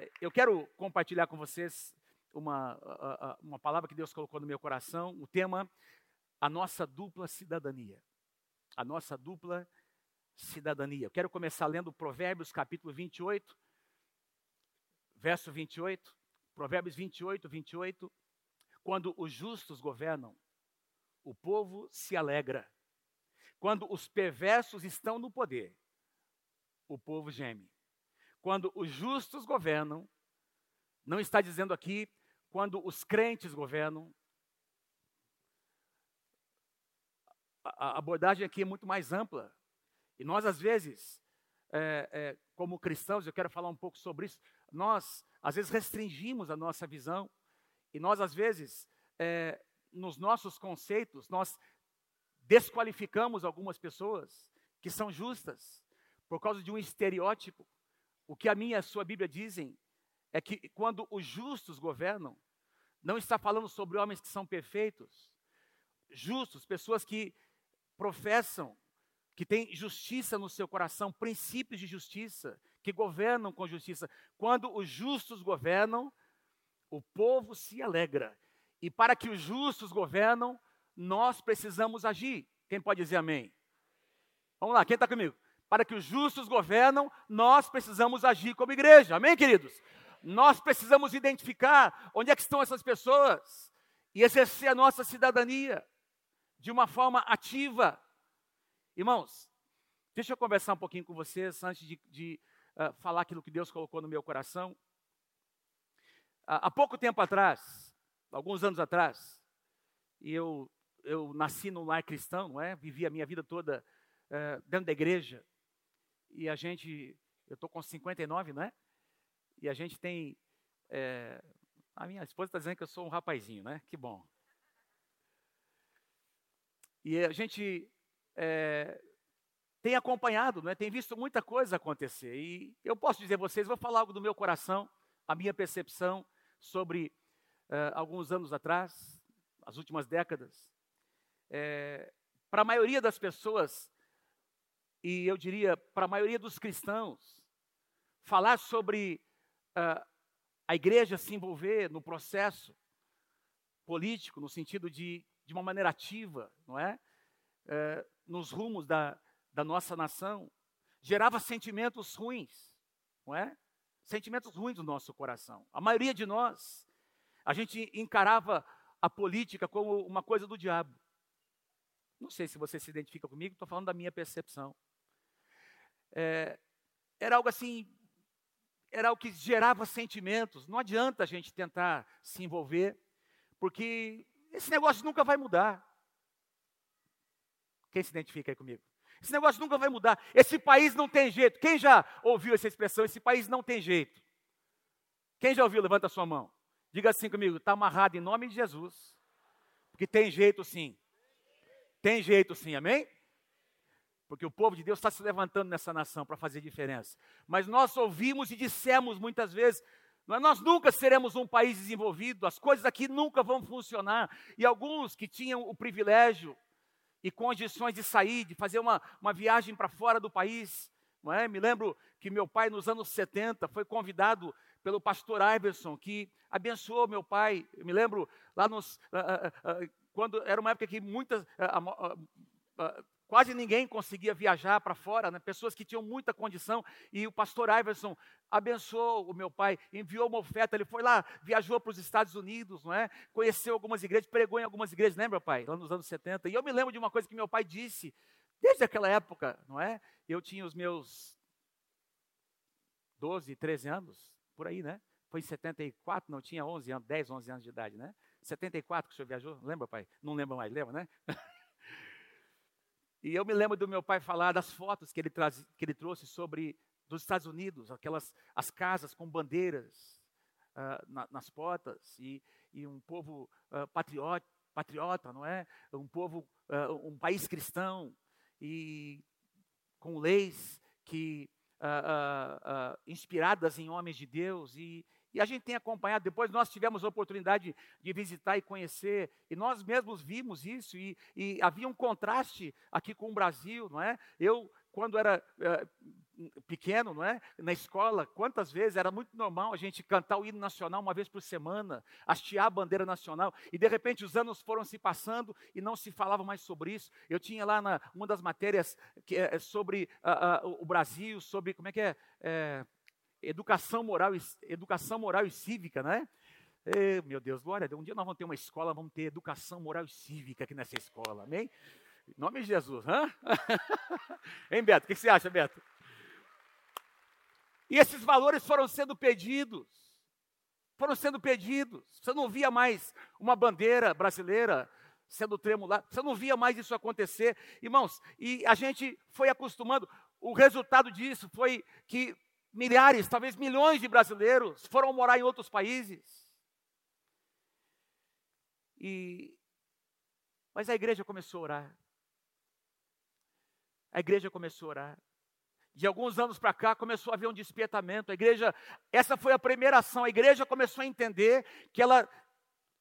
É, eu quero compartilhar com vocês uma, uma palavra que Deus colocou no meu coração, o tema, a nossa dupla cidadania. A nossa dupla cidadania. Eu quero começar lendo Provérbios capítulo 28, verso 28. Provérbios 28, 28. Quando os justos governam, o povo se alegra. Quando os perversos estão no poder, o povo geme. Quando os justos governam, não está dizendo aqui quando os crentes governam. A abordagem aqui é muito mais ampla. E nós, às vezes, é, é, como cristãos, eu quero falar um pouco sobre isso, nós, às vezes, restringimos a nossa visão. E nós, às vezes, é, nos nossos conceitos, nós desqualificamos algumas pessoas que são justas por causa de um estereótipo. O que a minha e a sua Bíblia dizem é que quando os justos governam, não está falando sobre homens que são perfeitos, justos, pessoas que professam, que têm justiça no seu coração, princípios de justiça, que governam com justiça. Quando os justos governam, o povo se alegra. E para que os justos governam, nós precisamos agir. Quem pode dizer amém? Vamos lá, quem está comigo? Para que os justos governam, nós precisamos agir como igreja. Amém, queridos? Nós precisamos identificar onde é que estão essas pessoas e exercer a nossa cidadania de uma forma ativa. Irmãos, deixa eu conversar um pouquinho com vocês antes de, de uh, falar aquilo que Deus colocou no meu coração. Uh, há pouco tempo atrás, alguns anos atrás, eu, eu nasci num lar cristão, não é? Vivi a minha vida toda uh, dentro da igreja. E a gente, eu estou com 59, não é? E a gente tem. É, a minha esposa está dizendo que eu sou um rapazinho, né? Que bom. E a gente é, tem acompanhado, né? tem visto muita coisa acontecer. E eu posso dizer a vocês, vou falar algo do meu coração, a minha percepção sobre é, alguns anos atrás, as últimas décadas. É, para a maioria das pessoas, e eu diria para a maioria dos cristãos, falar sobre uh, a igreja se envolver no processo político, no sentido de, de uma maneira ativa, não é? Uh, nos rumos da, da nossa nação, gerava sentimentos ruins, não é? Sentimentos ruins no nosso coração. A maioria de nós, a gente encarava a política como uma coisa do diabo. Não sei se você se identifica comigo, estou falando da minha percepção. É, era algo assim era o que gerava sentimentos. Não adianta a gente tentar se envolver, porque esse negócio nunca vai mudar. Quem se identifica aí comigo? Esse negócio nunca vai mudar. Esse país não tem jeito. Quem já ouviu essa expressão? Esse país não tem jeito. Quem já ouviu? Levanta a sua mão. Diga assim comigo: está amarrado em nome de Jesus. Porque tem jeito sim. Tem jeito sim, amém? Porque o povo de Deus está se levantando nessa nação para fazer diferença. Mas nós ouvimos e dissemos muitas vezes: nós nunca seremos um país desenvolvido, as coisas aqui nunca vão funcionar. E alguns que tinham o privilégio e condições de sair, de fazer uma, uma viagem para fora do país. Não é? Me lembro que meu pai, nos anos 70, foi convidado pelo pastor Iverson, que abençoou meu pai. Eu me lembro lá nos. Uh, uh, uh, quando era uma época que muitas Quase ninguém conseguia viajar para fora, né? pessoas que tinham muita condição. E o pastor Iverson abençoou o meu pai, enviou uma oferta. Ele foi lá, viajou para os Estados Unidos, não é? conheceu algumas igrejas, pregou em algumas igrejas, lembra, pai? Lá nos anos 70. E eu me lembro de uma coisa que meu pai disse, desde aquela época, não é? Eu tinha os meus 12, 13 anos, por aí, né? Foi em 74, não tinha 11 anos, 10, 11 anos de idade, né? 74 que o senhor viajou, lembra, pai? Não lembra mais, lembra, né? E eu me lembro do meu pai falar das fotos que ele, traz, que ele trouxe sobre dos Estados Unidos, aquelas as casas com bandeiras uh, na, nas portas e, e um povo uh, patriota, patriota, não é? Um povo, uh, um país cristão e com leis que inspiradas em homens de Deus e, e a gente tem acompanhado, depois nós tivemos a oportunidade de visitar e conhecer, e nós mesmos vimos isso, e, e havia um contraste aqui com o Brasil, não é? Eu, quando era, eh, pequeno, não é? Na escola, quantas vezes era muito normal a gente cantar o hino nacional uma vez por semana, hastear a bandeira nacional, e de repente os anos foram se passando e não se falava mais sobre isso. Eu tinha lá na, uma das matérias que é sobre uh, uh, o Brasil, sobre como é que é, é educação moral, e, educação moral e cívica, né? E, meu Deus, glória, um dia nós vamos ter uma escola, vamos ter educação moral e cívica aqui nessa escola, amém? Em nome de Jesus, hã? hein, Beto? O que você acha, Beto? E esses valores foram sendo pedidos. Foram sendo pedidos. Você não via mais uma bandeira brasileira sendo tremulada. Você não via mais isso acontecer. Irmãos, e a gente foi acostumando. O resultado disso foi que milhares, talvez milhões de brasileiros foram morar em outros países. E mas a igreja começou a orar. A igreja começou a orar. De alguns anos para cá começou a haver um despertamento. A igreja, essa foi a primeira ação. A igreja começou a entender que ela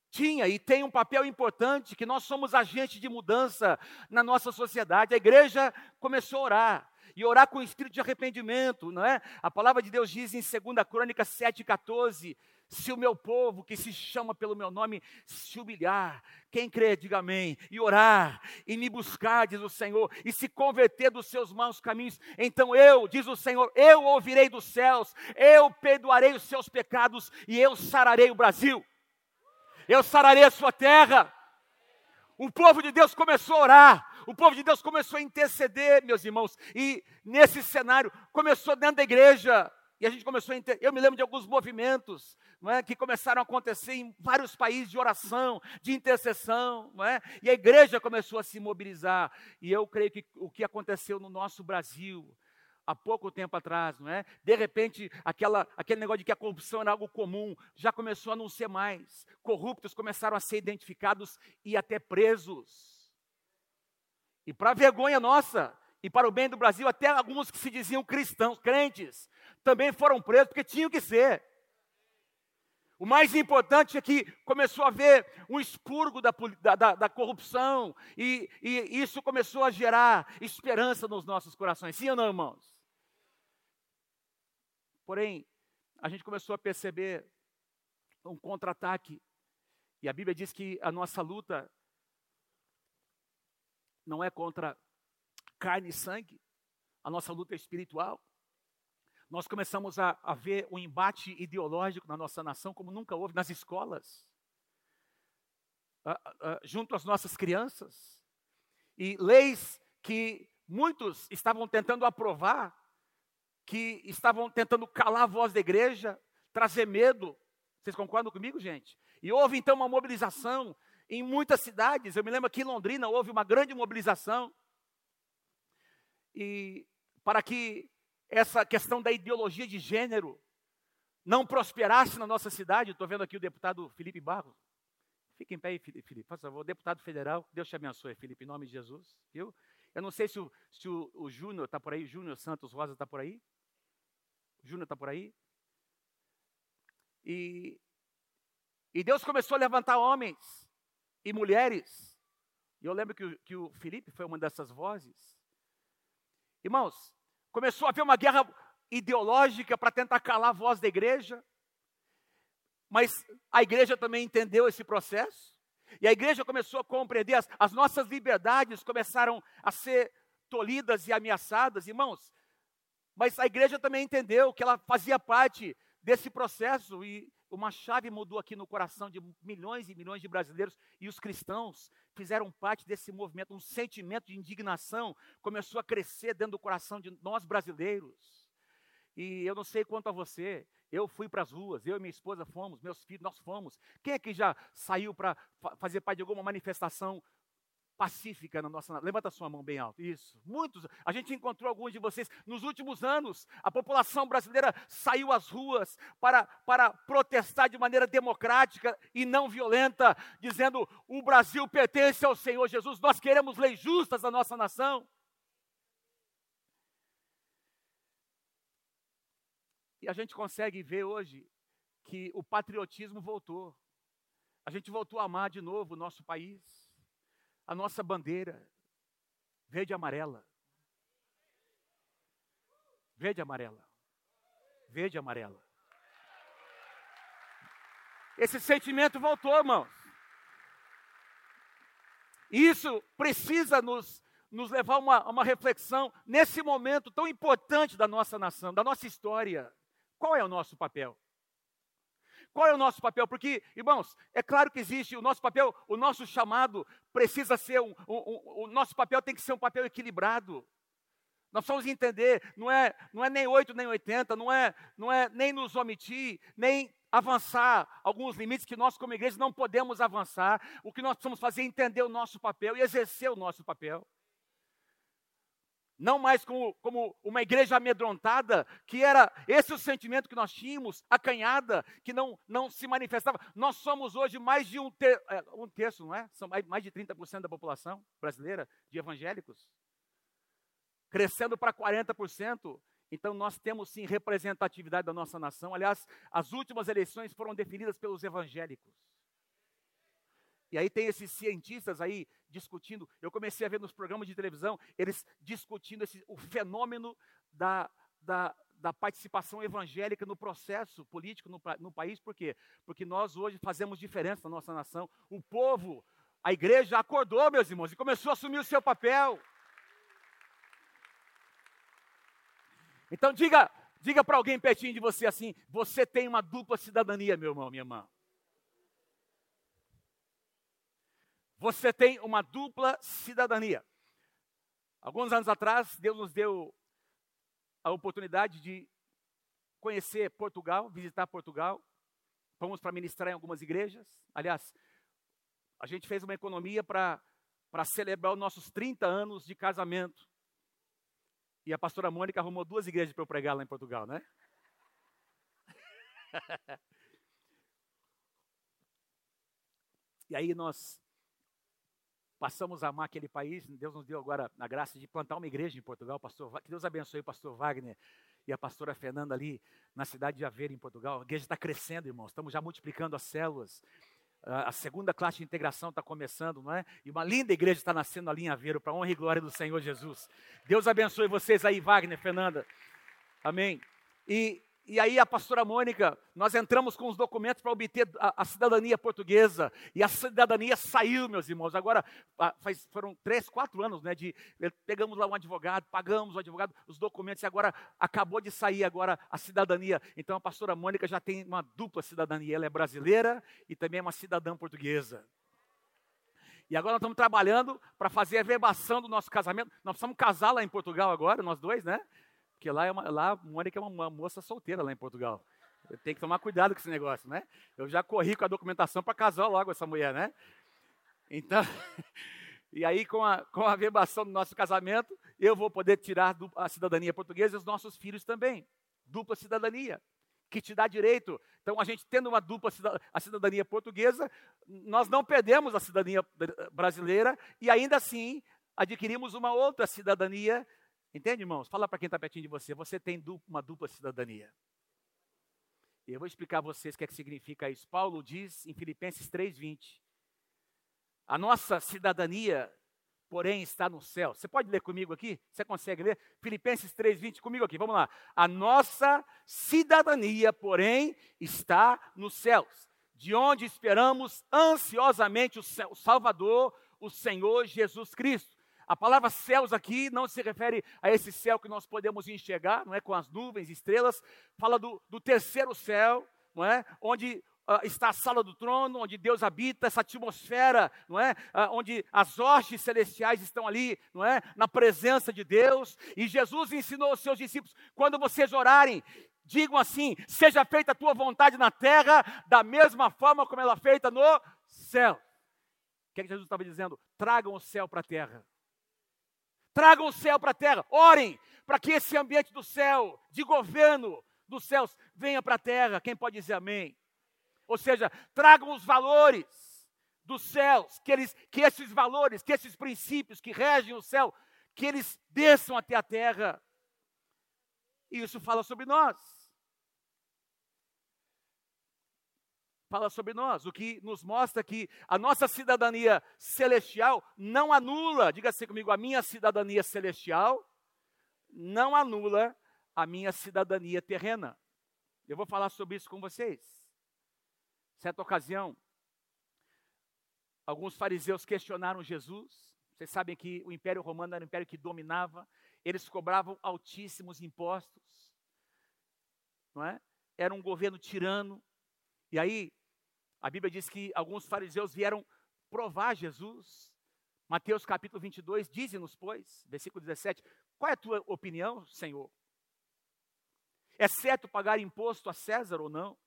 tinha e tem um papel importante, que nós somos agentes de mudança na nossa sociedade. A igreja começou a orar e orar com espírito de arrependimento, não é? A palavra de Deus diz em 2 Crônica 7,14: se o meu povo, que se chama pelo meu nome, se humilhar, quem crê, diga amém, e orar, e me buscar, diz o Senhor, e se converter dos seus maus caminhos, então eu, diz o Senhor, eu ouvirei dos céus, eu perdoarei os seus pecados, e eu sararei o Brasil, eu sararei a sua terra. O povo de Deus começou a orar, o povo de Deus começou a interceder, meus irmãos, e nesse cenário começou dentro da igreja, e a gente começou a entender. Eu me lembro de alguns movimentos é, que começaram a acontecer em vários países de oração, de intercessão, é? e a igreja começou a se mobilizar. E eu creio que o que aconteceu no nosso Brasil, há pouco tempo atrás, não é? De repente, aquela, aquele negócio de que a corrupção era algo comum, já começou a não ser mais. Corruptos começaram a ser identificados e até presos. E para vergonha nossa, e para o bem do Brasil, até alguns que se diziam cristãos, crentes, também foram presos porque tinham que ser. O mais importante é que começou a haver um expurgo da, da, da corrupção, e, e, isso começou a gerar esperança nos nossos corações. Sim ou não, irmãos? Porém, a gente começou a perceber um contra-ataque, e a Bíblia diz que a nossa luta não é contra carne e sangue, a nossa luta é espiritual nós começamos a, a ver um embate ideológico na nossa nação como nunca houve nas escolas, junto às nossas crianças, e leis que muitos estavam tentando aprovar, que estavam tentando calar a voz da igreja, trazer medo. Vocês concordam comigo, gente? E houve então uma mobilização em muitas cidades. Eu me lembro que em Londrina houve uma grande mobilização. E para que essa questão da ideologia de gênero não prosperasse na nossa cidade. Estou vendo aqui o deputado Felipe Barros. Fique em pé aí, Felipe, por favor. Deputado federal, Deus te abençoe, Felipe, em nome de Jesus. Viu? Eu não sei se o, se o, o Júnior está por aí, Júnior Santos Rosa está por aí. O Júnior está por aí. E, e Deus começou a levantar homens e mulheres. E eu lembro que o, que o Felipe foi uma dessas vozes. Irmãos, Começou a haver uma guerra ideológica para tentar calar a voz da igreja. Mas a igreja também entendeu esse processo. E a igreja começou a compreender, as, as nossas liberdades começaram a ser tolhidas e ameaçadas, irmãos. Mas a igreja também entendeu que ela fazia parte desse processo e uma chave mudou aqui no coração de milhões e milhões de brasileiros e os cristãos fizeram parte desse movimento. Um sentimento de indignação começou a crescer dentro do coração de nós brasileiros. E eu não sei quanto a você, eu fui para as ruas, eu e minha esposa fomos, meus filhos, nós fomos. Quem é que já saiu para fazer parte de alguma manifestação pacífica na nossa. Levanta sua mão bem alto. Isso. Muitos. A gente encontrou alguns de vocês. Nos últimos anos, a população brasileira saiu às ruas para, para protestar de maneira democrática e não violenta, dizendo: o Brasil pertence ao Senhor Jesus. Nós queremos leis justas na nossa nação. E a gente consegue ver hoje que o patriotismo voltou. A gente voltou a amar de novo o nosso país a nossa bandeira verde e amarela. Verde e amarela. Verde e amarela. Esse sentimento voltou, irmãos. Isso precisa nos, nos levar a uma, uma reflexão nesse momento tão importante da nossa nação, da nossa história. Qual é o nosso papel? Qual é o nosso papel? Porque, irmãos, é claro que existe o nosso papel, o nosso chamado precisa ser um, um, um, o nosso papel tem que ser um papel equilibrado. Nós precisamos entender, não é, não é nem 8 nem 80, não é, não é nem nos omitir, nem avançar alguns limites que nós como igreja não podemos avançar. O que nós precisamos fazer é entender o nosso papel e exercer o nosso papel. Não mais como, como uma igreja amedrontada, que era esse o sentimento que nós tínhamos, acanhada, que não, não se manifestava. Nós somos hoje mais de um, ter, é, um terço, não é? São mais, mais de 30% da população brasileira de evangélicos. Crescendo para 40%. Então nós temos sim representatividade da nossa nação. Aliás, as últimas eleições foram definidas pelos evangélicos. E aí tem esses cientistas aí discutindo. Eu comecei a ver nos programas de televisão eles discutindo esse, o fenômeno da, da, da participação evangélica no processo político no, no país. Por quê? Porque nós hoje fazemos diferença na nossa nação. O povo, a igreja acordou, meus irmãos, e começou a assumir o seu papel. Então diga, diga para alguém pertinho de você assim: você tem uma dupla cidadania, meu irmão, minha irmã. Você tem uma dupla cidadania. Alguns anos atrás, Deus nos deu a oportunidade de conhecer Portugal, visitar Portugal. Fomos para ministrar em algumas igrejas. Aliás, a gente fez uma economia para celebrar os nossos 30 anos de casamento. E a pastora Mônica arrumou duas igrejas para eu pregar lá em Portugal, né? e aí nós passamos a amar aquele país. Deus nos deu agora a graça de plantar uma igreja em Portugal. Pastor, que Deus abençoe o pastor Wagner e a pastora Fernanda ali na cidade de Aveiro, em Portugal. A igreja está crescendo, irmãos. Estamos já multiplicando as células. A segunda classe de integração está começando, não é? E uma linda igreja está nascendo ali em Aveiro, para honra e glória do Senhor Jesus. Deus abençoe vocês aí, Wagner, Fernanda. Amém. E e aí a pastora Mônica, nós entramos com os documentos para obter a, a, cidadania portuguesa. E a cidadania saiu, meus irmãos. Agora, faz, foram três, quatro anos, né? De, pegamos lá um advogado, pagamos o advogado, os documentos, e agora acabou de sair agora a cidadania. Então a pastora Mônica já tem uma dupla cidadania. Ela é brasileira e também é uma cidadã portuguesa. E agora nós estamos trabalhando para fazer a verbação do nosso casamento. Nós precisamos casar lá em Portugal agora, nós dois, né? Porque lá, é uma, lá Mônica é uma, uma moça solteira lá em Portugal. Tem que tomar cuidado com esse negócio, né? Eu já corri com a documentação para casar logo essa mulher, né? Então, e aí com a, com a verbação do nosso casamento, eu vou poder tirar a cidadania portuguesa e os nossos filhos também. Dupla cidadania, que te dá direito. Então, a gente tendo uma dupla a cidadania portuguesa, nós não perdemos a cidadania brasileira e ainda assim adquirimos uma outra cidadania Entende, irmãos? Fala para quem está pertinho de você. Você tem uma dupla cidadania. Eu vou explicar a vocês o que, é que significa isso. Paulo diz em Filipenses 3,20: A nossa cidadania, porém, está no céu. Você pode ler comigo aqui? Você consegue ler? Filipenses 3,20 comigo aqui, vamos lá. A nossa cidadania, porém, está nos céus, de onde esperamos ansiosamente o Salvador, o Senhor Jesus Cristo a palavra céus aqui não se refere a esse céu que nós podemos enxergar, não é com as nuvens, estrelas, fala do, do terceiro céu, não é? Onde uh, está a sala do trono, onde Deus habita, essa atmosfera, não é? Uh, onde as hostes celestiais estão ali, não é? Na presença de Deus. E Jesus ensinou aos seus discípulos: quando vocês orarem, digam assim: seja feita a tua vontade na terra, da mesma forma como ela é feita no céu. O que, é que Jesus estava dizendo? Tragam o céu para a terra. Tragam o céu para a terra. Orem para que esse ambiente do céu, de governo dos céus, venha para a terra. Quem pode dizer amém? Ou seja, tragam os valores dos céus, que, eles, que esses valores, que esses princípios que regem o céu, que eles desçam até a terra. E isso fala sobre nós. Fala sobre nós, o que nos mostra que a nossa cidadania celestial não anula, diga assim comigo, a minha cidadania celestial não anula a minha cidadania terrena. Eu vou falar sobre isso com vocês. Certa ocasião, alguns fariseus questionaram Jesus. Vocês sabem que o Império Romano era o império que dominava, eles cobravam altíssimos impostos, não é? Era um governo tirano. E aí, a Bíblia diz que alguns fariseus vieram provar Jesus. Mateus capítulo 22, dize-nos, pois, versículo 17, qual é a tua opinião, Senhor? É certo pagar imposto a César ou não?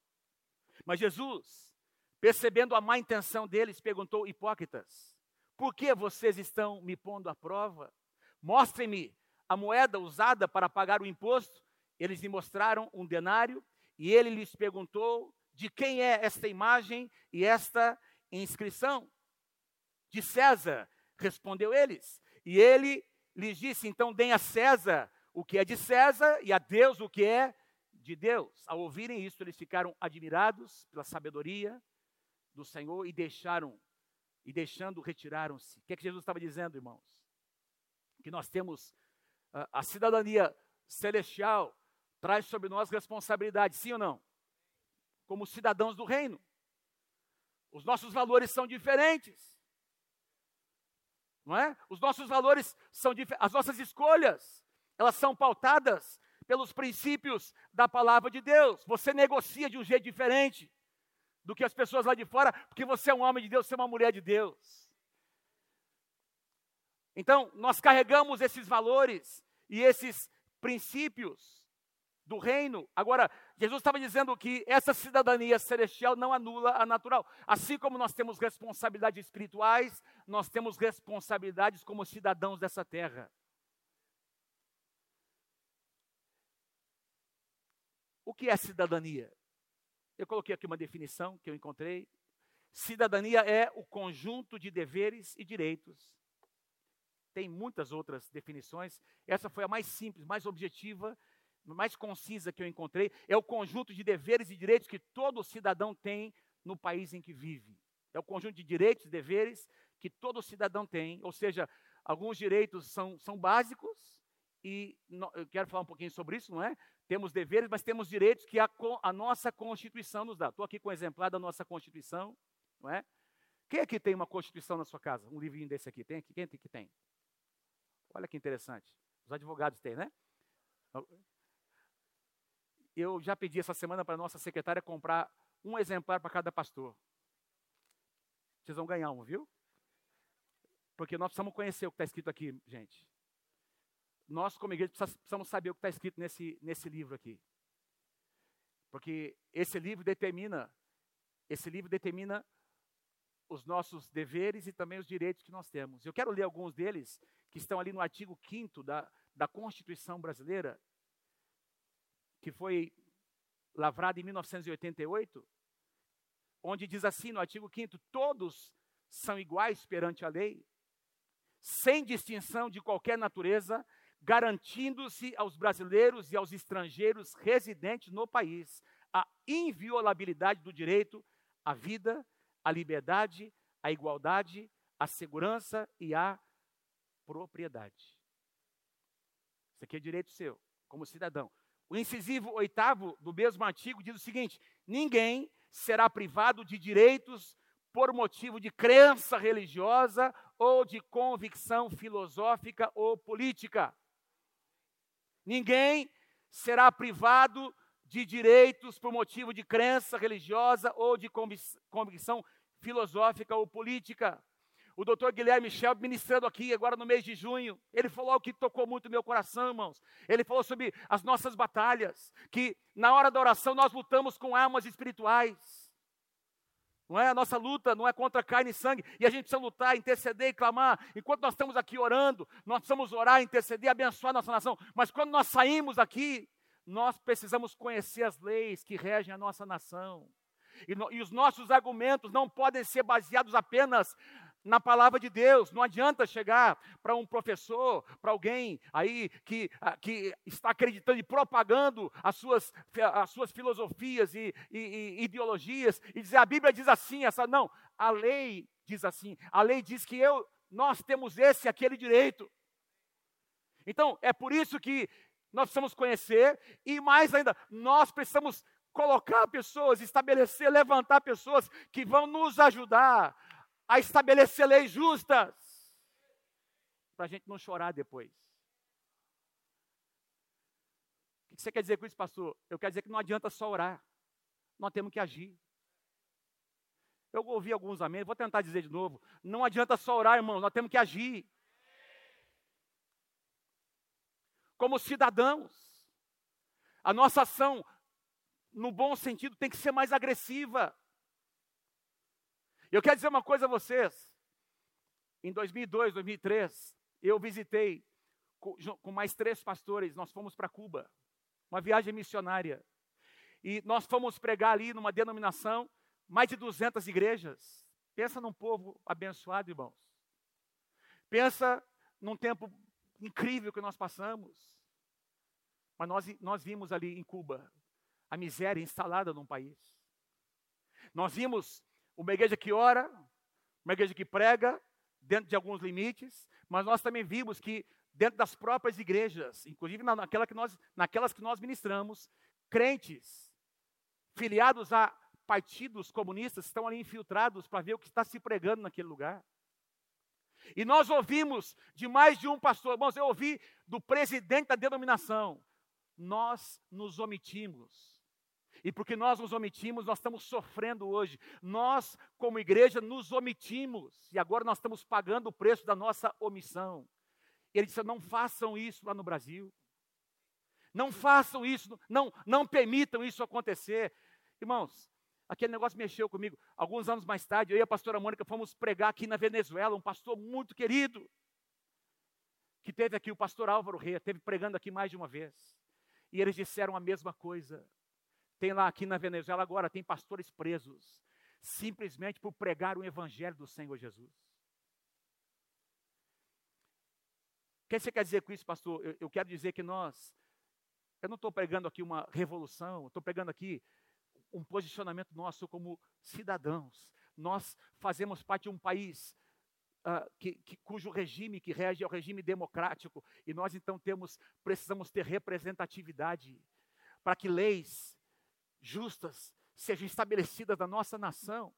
Mas Jesus, percebendo a má intenção deles, perguntou: Hipócritas, por que vocês estão me pondo à prova? Mostrem-me a moeda usada para pagar o imposto. Eles lhe mostraram um denário e ele lhes perguntou: De quem é esta imagem e esta inscrição? De César, respondeu eles. E ele lhes disse: Então deem a César o que é de César e a Deus o que é de Deus. Ao ouvirem isso, eles ficaram admirados pela sabedoria do Senhor e deixaram, e deixando, retiraram-se. O que é que Jesus estava dizendo, irmãos? Que nós temos uh, a cidadania celestial, traz sobre nós responsabilidade, sim ou não? Como cidadãos do reino. Os nossos valores são diferentes. Não é? Os nossos valores são diferentes. As nossas escolhas, elas são pautadas pelos princípios da palavra de Deus. Você negocia de um jeito diferente do que as pessoas lá de fora, porque você é um homem de Deus, você é uma mulher de Deus. Então, nós carregamos esses valores e esses princípios do reino. Agora, Jesus estava dizendo que essa cidadania celestial não anula a natural. Assim como nós temos responsabilidades espirituais, nós temos responsabilidades como cidadãos dessa terra. O que é cidadania? Eu coloquei aqui uma definição que eu encontrei. Cidadania é o conjunto de deveres e direitos. Tem muitas outras definições. Essa foi a mais simples, mais objetiva, mais concisa que eu encontrei. É o conjunto de deveres e direitos que todo cidadão tem no país em que vive. É o conjunto de direitos e deveres que todo cidadão tem. Ou seja, alguns direitos são, são básicos, e no, eu quero falar um pouquinho sobre isso, não é? Temos deveres, mas temos direitos que a, a nossa Constituição nos dá. Estou aqui com o um exemplar da nossa Constituição, não é? Quem aqui tem uma Constituição na sua casa? Um livrinho desse aqui, tem aqui? Quem que tem? Olha que interessante. Os advogados têm, né? Eu já pedi essa semana para nossa secretária comprar um exemplar para cada pastor. Vocês vão ganhar um, viu? Porque nós precisamos conhecer o que está escrito aqui, gente nós, como igreja, precisamos saber o que está escrito nesse, nesse livro aqui. Porque esse livro determina, esse livro determina os nossos deveres e também os direitos que nós temos. Eu quero ler alguns deles que estão ali no artigo 5 da, da Constituição Brasileira, que foi lavrado em 1988, onde diz assim no artigo 5 todos são iguais perante a lei, sem distinção de qualquer natureza, garantindo-se aos brasileiros e aos estrangeiros residentes no país a inviolabilidade do direito à vida, à liberdade, à igualdade, à segurança e à propriedade. Isso aqui é direito seu, como cidadão. O incisivo oitavo do mesmo artigo diz o seguinte: ninguém será privado de direitos por motivo de crença religiosa ou de convicção filosófica ou política. Ninguém será privado de direitos por motivo de crença religiosa ou de convicção filosófica ou política. O doutor Guilherme Michel, ministrando aqui agora no mês de junho, ele falou algo que tocou muito meu coração, irmãos. Ele falou sobre as nossas batalhas, que na hora da oração nós lutamos com armas espirituais. Não é a nossa luta, não é contra carne e sangue. E a gente precisa lutar, interceder e clamar. Enquanto nós estamos aqui orando, nós precisamos orar, interceder, abençoar nossa nação. Mas quando nós saímos aqui, nós precisamos conhecer as leis que regem a nossa nação. E, no, e os nossos argumentos não podem ser baseados apenas na palavra de Deus. Não adianta chegar para um professor, para alguém aí que, ah, que está acreditando e propagando as suas, as suas filosofias e, e, e ideologias e dizer a Bíblia diz assim, essa não. A lei diz assim. A lei diz que eu, nós temos esse aquele direito. Então, é por isso que nós precisamos conhecer e mais ainda, nós precisamos colocar pessoas, estabelecer, levantar pessoas que vão nos ajudar a estabelecer leis justas, para a gente não chorar depois. O que você quer dizer com isso, pastor? Eu quero dizer que não adianta só orar, nós temos que agir. Eu ouvi alguns amém, vou tentar dizer de novo. Não adianta só orar, irmão, nós temos que agir. Como cidadãos, a nossa ação no bom sentido, tem que ser mais agressiva. Eu quero dizer uma coisa a vocês. Em 2002, 2003, eu visitei com, mais três pastores, nós fomos para Cuba, uma viagem missionária. E nós fomos pregar ali numa denominação, mais de 200 igrejas. Pensa num povo abençoado, irmãos. Pensa num tempo incrível que nós passamos. Mas nós, nós vimos ali em Cuba a miséria instalada num país. Nós vimos uma igreja que ora, uma igreja que prega, dentro de alguns limites, mas nós também vimos que dentro das próprias igrejas, inclusive naquela que nós, naquelas que nós ministramos, crentes filiados a partidos comunistas estão ali infiltrados para ver o que está se pregando naquele lugar. E nós ouvimos de mais de um pastor, irmãos, eu ouvi do presidente da denominação, nós nos omitimos e porque nós nos omitimos, nós estamos sofrendo hoje. Nós, como igreja, nos omitimos. E agora nós estamos pagando o preço da nossa omissão. E ele disse: não façam isso lá no Brasil. Não façam isso, não, não permitam isso acontecer. Irmãos, aquele negócio mexeu comigo. Alguns anos mais tarde, eu e a pastora Mônica fomos pregar aqui na Venezuela, um pastor muito querido, que teve aqui, o pastor Álvaro Rei, teve pregando aqui mais de uma vez. E eles disseram a mesma coisa. Tem lá aqui na Venezuela agora, tem pastores presos, simplesmente por pregar o evangelho do Senhor Jesus. O que você quer dizer com isso, pastor? Eu, eu quero dizer que nós, eu não estou pregando aqui uma revolução, estou pregando aqui um posicionamento nosso como cidadãos. Nós fazemos parte de um país uh, que, que, cujo regime que rege é o regime democrático e nós então temos precisamos ter representatividade para que leis justas sejam estabelecidas na nossa nação.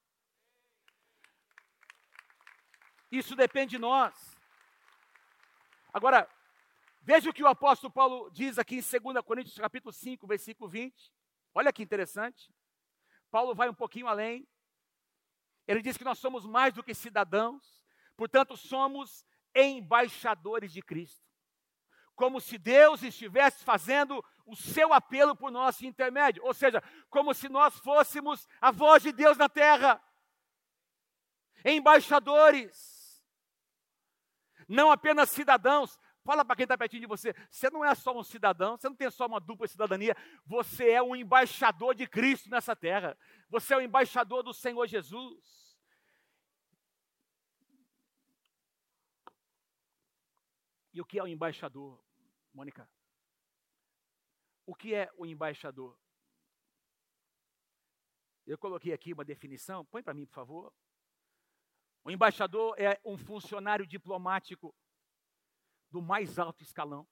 Isso depende de nós. Agora, veja o que o apóstolo Paulo diz aqui em 2 Coríntios capítulo 5, versículo 20. Olha que interessante. Paulo vai um pouquinho além. Ele diz que nós somos mais do que cidadãos, portanto, somos embaixadores de Cristo. Como se Deus estivesse fazendo o seu apelo por nosso intermédio, ou seja, como se nós fôssemos a voz de Deus na terra, embaixadores, não apenas cidadãos. Fala para quem está pertinho de você, você não é só um cidadão, você não tem só uma dupla cidadania, você é um embaixador de Cristo nessa terra, você é o embaixador do Senhor Jesus. E o que é o embaixador, Mônica? O que é o embaixador? Eu coloquei aqui uma definição, põe para mim, por favor. O embaixador é um funcionário diplomático do mais alto escalão,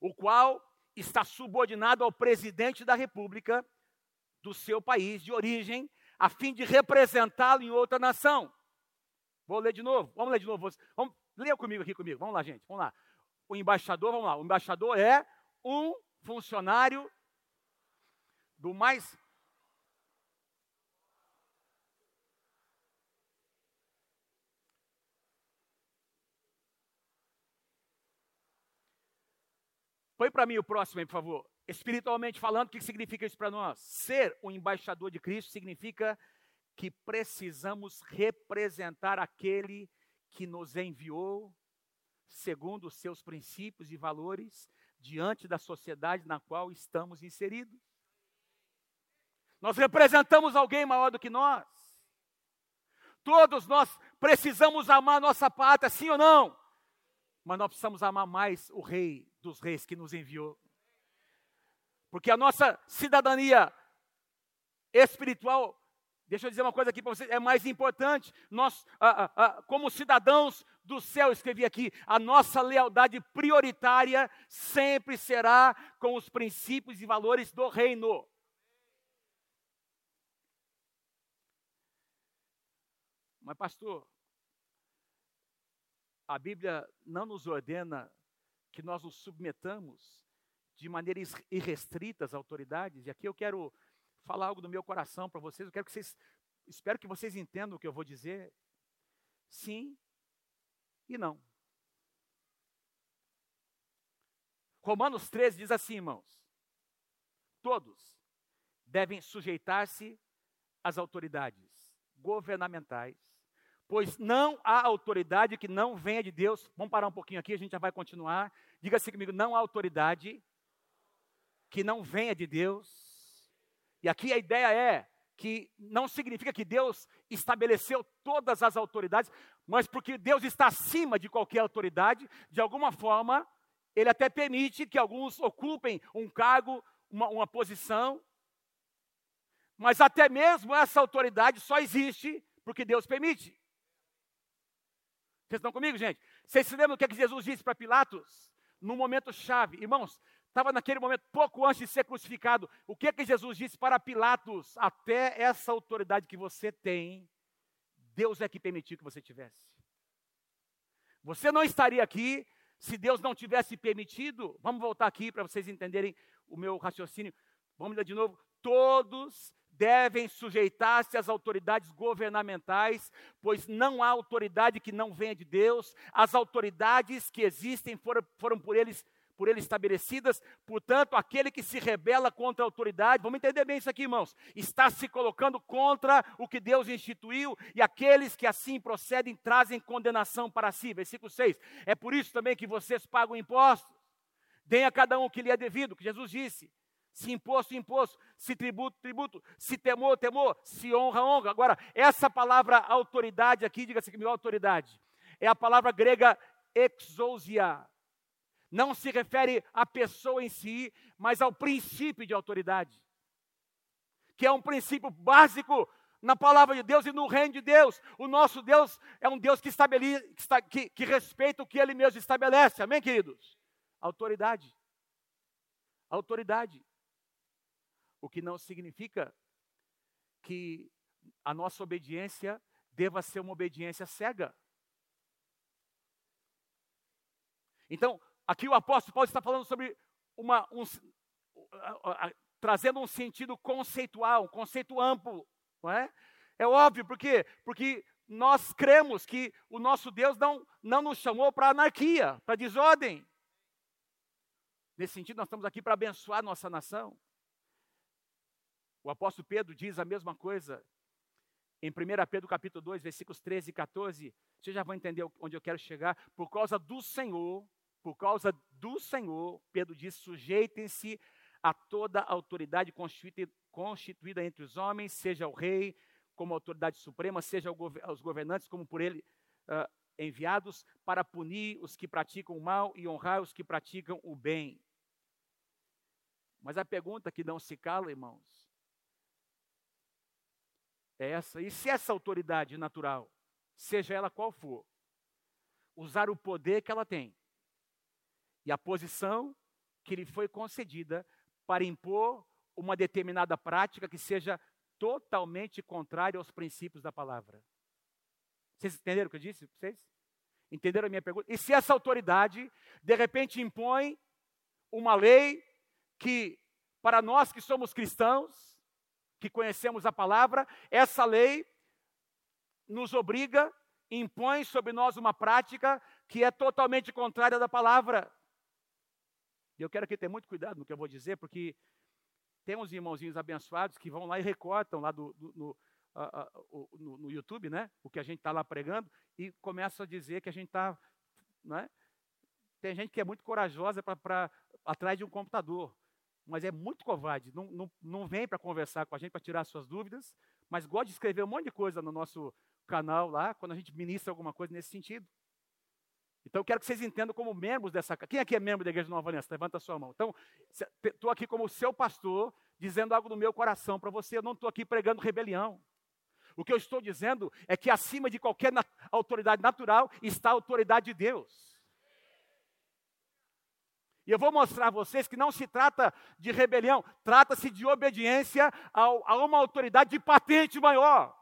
o qual está subordinado ao presidente da República do seu país de origem, a fim de representá-lo em outra nação. Vou ler de novo, vamos ler de novo. Vamos, leia comigo aqui comigo, vamos lá, gente, vamos lá. O embaixador, vamos lá, o embaixador é um funcionário do mais. Põe para mim o próximo aí, por favor. Espiritualmente falando, o que significa isso para nós? Ser um embaixador de Cristo significa que precisamos representar aquele que nos enviou segundo os seus princípios e valores diante da sociedade na qual estamos inseridos. Nós representamos alguém maior do que nós. Todos nós precisamos amar nossa pátria, sim ou não? Mas nós precisamos amar mais o Rei dos Reis que nos enviou. Porque a nossa cidadania espiritual Deixa eu dizer uma coisa aqui para vocês, é mais importante. Nós, ah, ah, como cidadãos do céu, escrevi aqui, a nossa lealdade prioritária sempre será com os princípios e valores do reino. Mas, pastor, a Bíblia não nos ordena que nós nos submetamos de maneira irrestrita às autoridades, e aqui eu quero falar algo do meu coração para vocês. Eu quero que vocês, espero que vocês entendam o que eu vou dizer. Sim e não. Romanos 13 diz assim, irmãos: todos devem sujeitar-se às autoridades governamentais, pois não há autoridade que não venha de Deus. Vamos parar um pouquinho aqui, a gente já vai continuar. Diga assim comigo: não há autoridade que não venha de Deus. E aqui a ideia é que não significa que Deus estabeleceu todas as autoridades, mas porque Deus está acima de qualquer autoridade, de alguma forma, Ele até permite que alguns ocupem um cargo, uma, uma posição, mas até mesmo essa autoridade só existe porque Deus permite. Vocês estão comigo, gente? Vocês se lembram do que, é que Jesus disse para Pilatos? Num momento chave. Irmãos, estava naquele momento, pouco antes de ser crucificado. O que é que Jesus disse para Pilatos? Até essa autoridade que você tem, Deus é que permitiu que você tivesse. Você não estaria aqui se Deus não tivesse permitido. Vamos voltar aqui para vocês entenderem o meu raciocínio. Vamos ler de novo. Todos devem sujeitar-se às autoridades governamentais, pois não há autoridade que não venha de Deus. As autoridades que existem foram, foram por eles por ele estabelecidas, portanto, aquele que se rebela contra a autoridade, vamos entender bem isso aqui, irmãos, está se colocando contra o que Deus instituiu, e aqueles que assim procedem trazem condenação para si. Versículo 6. É por isso também que vocês pagam impostos. Deem a cada um o que lhe é devido, que Jesus disse. Se imposto, imposto, se tributo, tributo, se temor, temor, se honra, honra. Agora, essa palavra autoridade aqui, diga-se que minha autoridade, é a palavra grega exousia, não se refere à pessoa em si, mas ao princípio de autoridade, que é um princípio básico na palavra de Deus e no reino de Deus. O nosso Deus é um Deus que, estabelece, que, que respeita o que Ele mesmo estabelece. Amém, queridos? Autoridade. Autoridade. O que não significa que a nossa obediência deva ser uma obediência cega. Então, Aqui o apóstolo Paulo está falando sobre uma, um, trazendo um sentido conceitual, um conceito amplo, não é? É óbvio, por quê? Porque nós cremos que o nosso Deus não, não nos chamou para anarquia, para desordem. Nesse sentido, nós estamos aqui para abençoar nossa nação. O apóstolo Pedro diz a mesma coisa em 1 Pedro capítulo 2, versículos 13 e 14. Você já vai entender onde eu quero chegar. Por causa do Senhor, por causa do Senhor, Pedro diz: sujeitem-se a toda autoridade constituída, entre os homens, seja o rei como autoridade suprema, seja os governantes como por ele uh, enviados, para punir os que praticam o mal e honrar os que praticam o bem. Mas a pergunta que não se cala, irmãos, é essa: e se essa autoridade natural, seja ela qual for, usar o poder que ela tem e a posição que lhe foi concedida para impor uma determinada prática que seja totalmente contrária aos princípios da palavra. Vocês entenderam o que eu disse? Vocês? Entenderam a minha pergunta? E se essa autoridade, de repente, impõe uma lei que, para nós que somos cristãos, que conhecemos a palavra, essa lei nos obriga, impõe sobre nós uma prática que é totalmente contrária da palavra. E eu quero aqui ter muito cuidado no que eu vou dizer, porque tem uns irmãozinhos abençoados que vão lá e recortam lá do, do no, no, no, YouTube, né? O que a gente está lá pregando, e começam a dizer que a gente está. Né? Tem gente que é muito corajosa para atrás de um computador, mas é muito covarde. Não, não, não vem para conversar com a gente, para tirar suas dúvidas, mas gosta de escrever um monte de coisa no nosso canal lá, quando a gente ministra alguma coisa nesse sentido. Então, eu quero que vocês entendam como membros dessa casa. Quem aqui é membro da Igreja Nova Aliança? Levanta a sua mão. Então, estou aqui como seu pastor, dizendo algo no meu coração para você. Eu não estou aqui pregando rebelião. O que eu estou dizendo é que acima de qualquer na autoridade natural está a autoridade de Deus. E eu vou mostrar a vocês que não se trata de rebelião, trata-se de obediência ao, a uma autoridade de patente maior.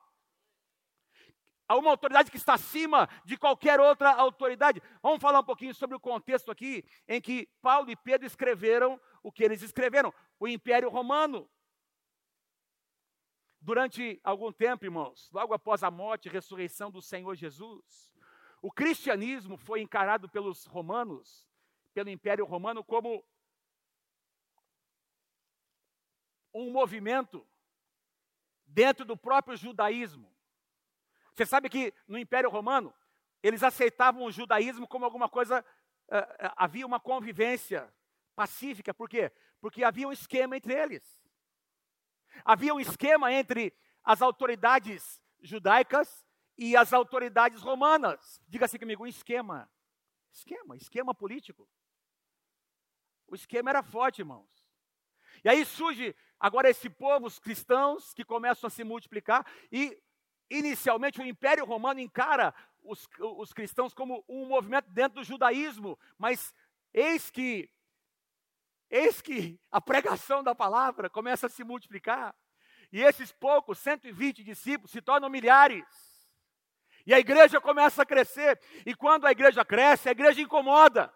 A uma autoridade que está acima de qualquer outra autoridade. Vamos falar um pouquinho sobre o contexto aqui em que Paulo e Pedro escreveram o que eles escreveram: o Império Romano. Durante algum tempo, irmãos, logo após a morte e ressurreição do Senhor Jesus, o cristianismo foi encarado pelos romanos pelo Império Romano como um movimento dentro do próprio judaísmo. Você sabe que no Império Romano eles aceitavam o judaísmo como alguma coisa, uh, uh, havia uma convivência pacífica, por quê? Porque havia um esquema entre eles. Havia um esquema entre as autoridades judaicas e as autoridades romanas. Diga assim comigo, um esquema. Esquema, esquema político. O esquema era forte, irmãos. E aí surge agora esse povo, os cristãos, que começam a se multiplicar, e inicialmente o Império Romano encara os, os cristãos como um movimento dentro do judaísmo, mas eis que, eis que a pregação da palavra começa a se multiplicar, e esses poucos, 120 discípulos, se tornam milhares. E a igreja começa a crescer, e quando a igreja cresce, a igreja incomoda.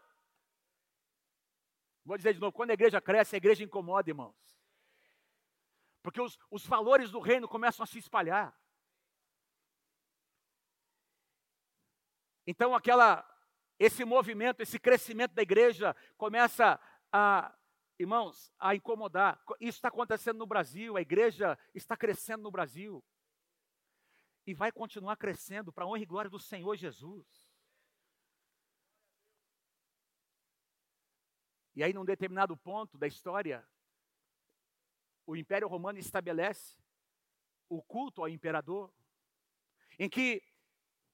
Vou dizer de novo: quando a igreja cresce, a igreja incomoda, irmãos. Porque os, os valores do reino começam a se espalhar. Então, aquela, esse movimento, esse crescimento da igreja começa a, irmãos, a incomodar. Isso está acontecendo no Brasil, a igreja está crescendo no Brasil. E vai continuar crescendo para a honra e glória do Senhor Jesus. E aí, num determinado ponto da história, o Império Romano estabelece o culto ao imperador, em que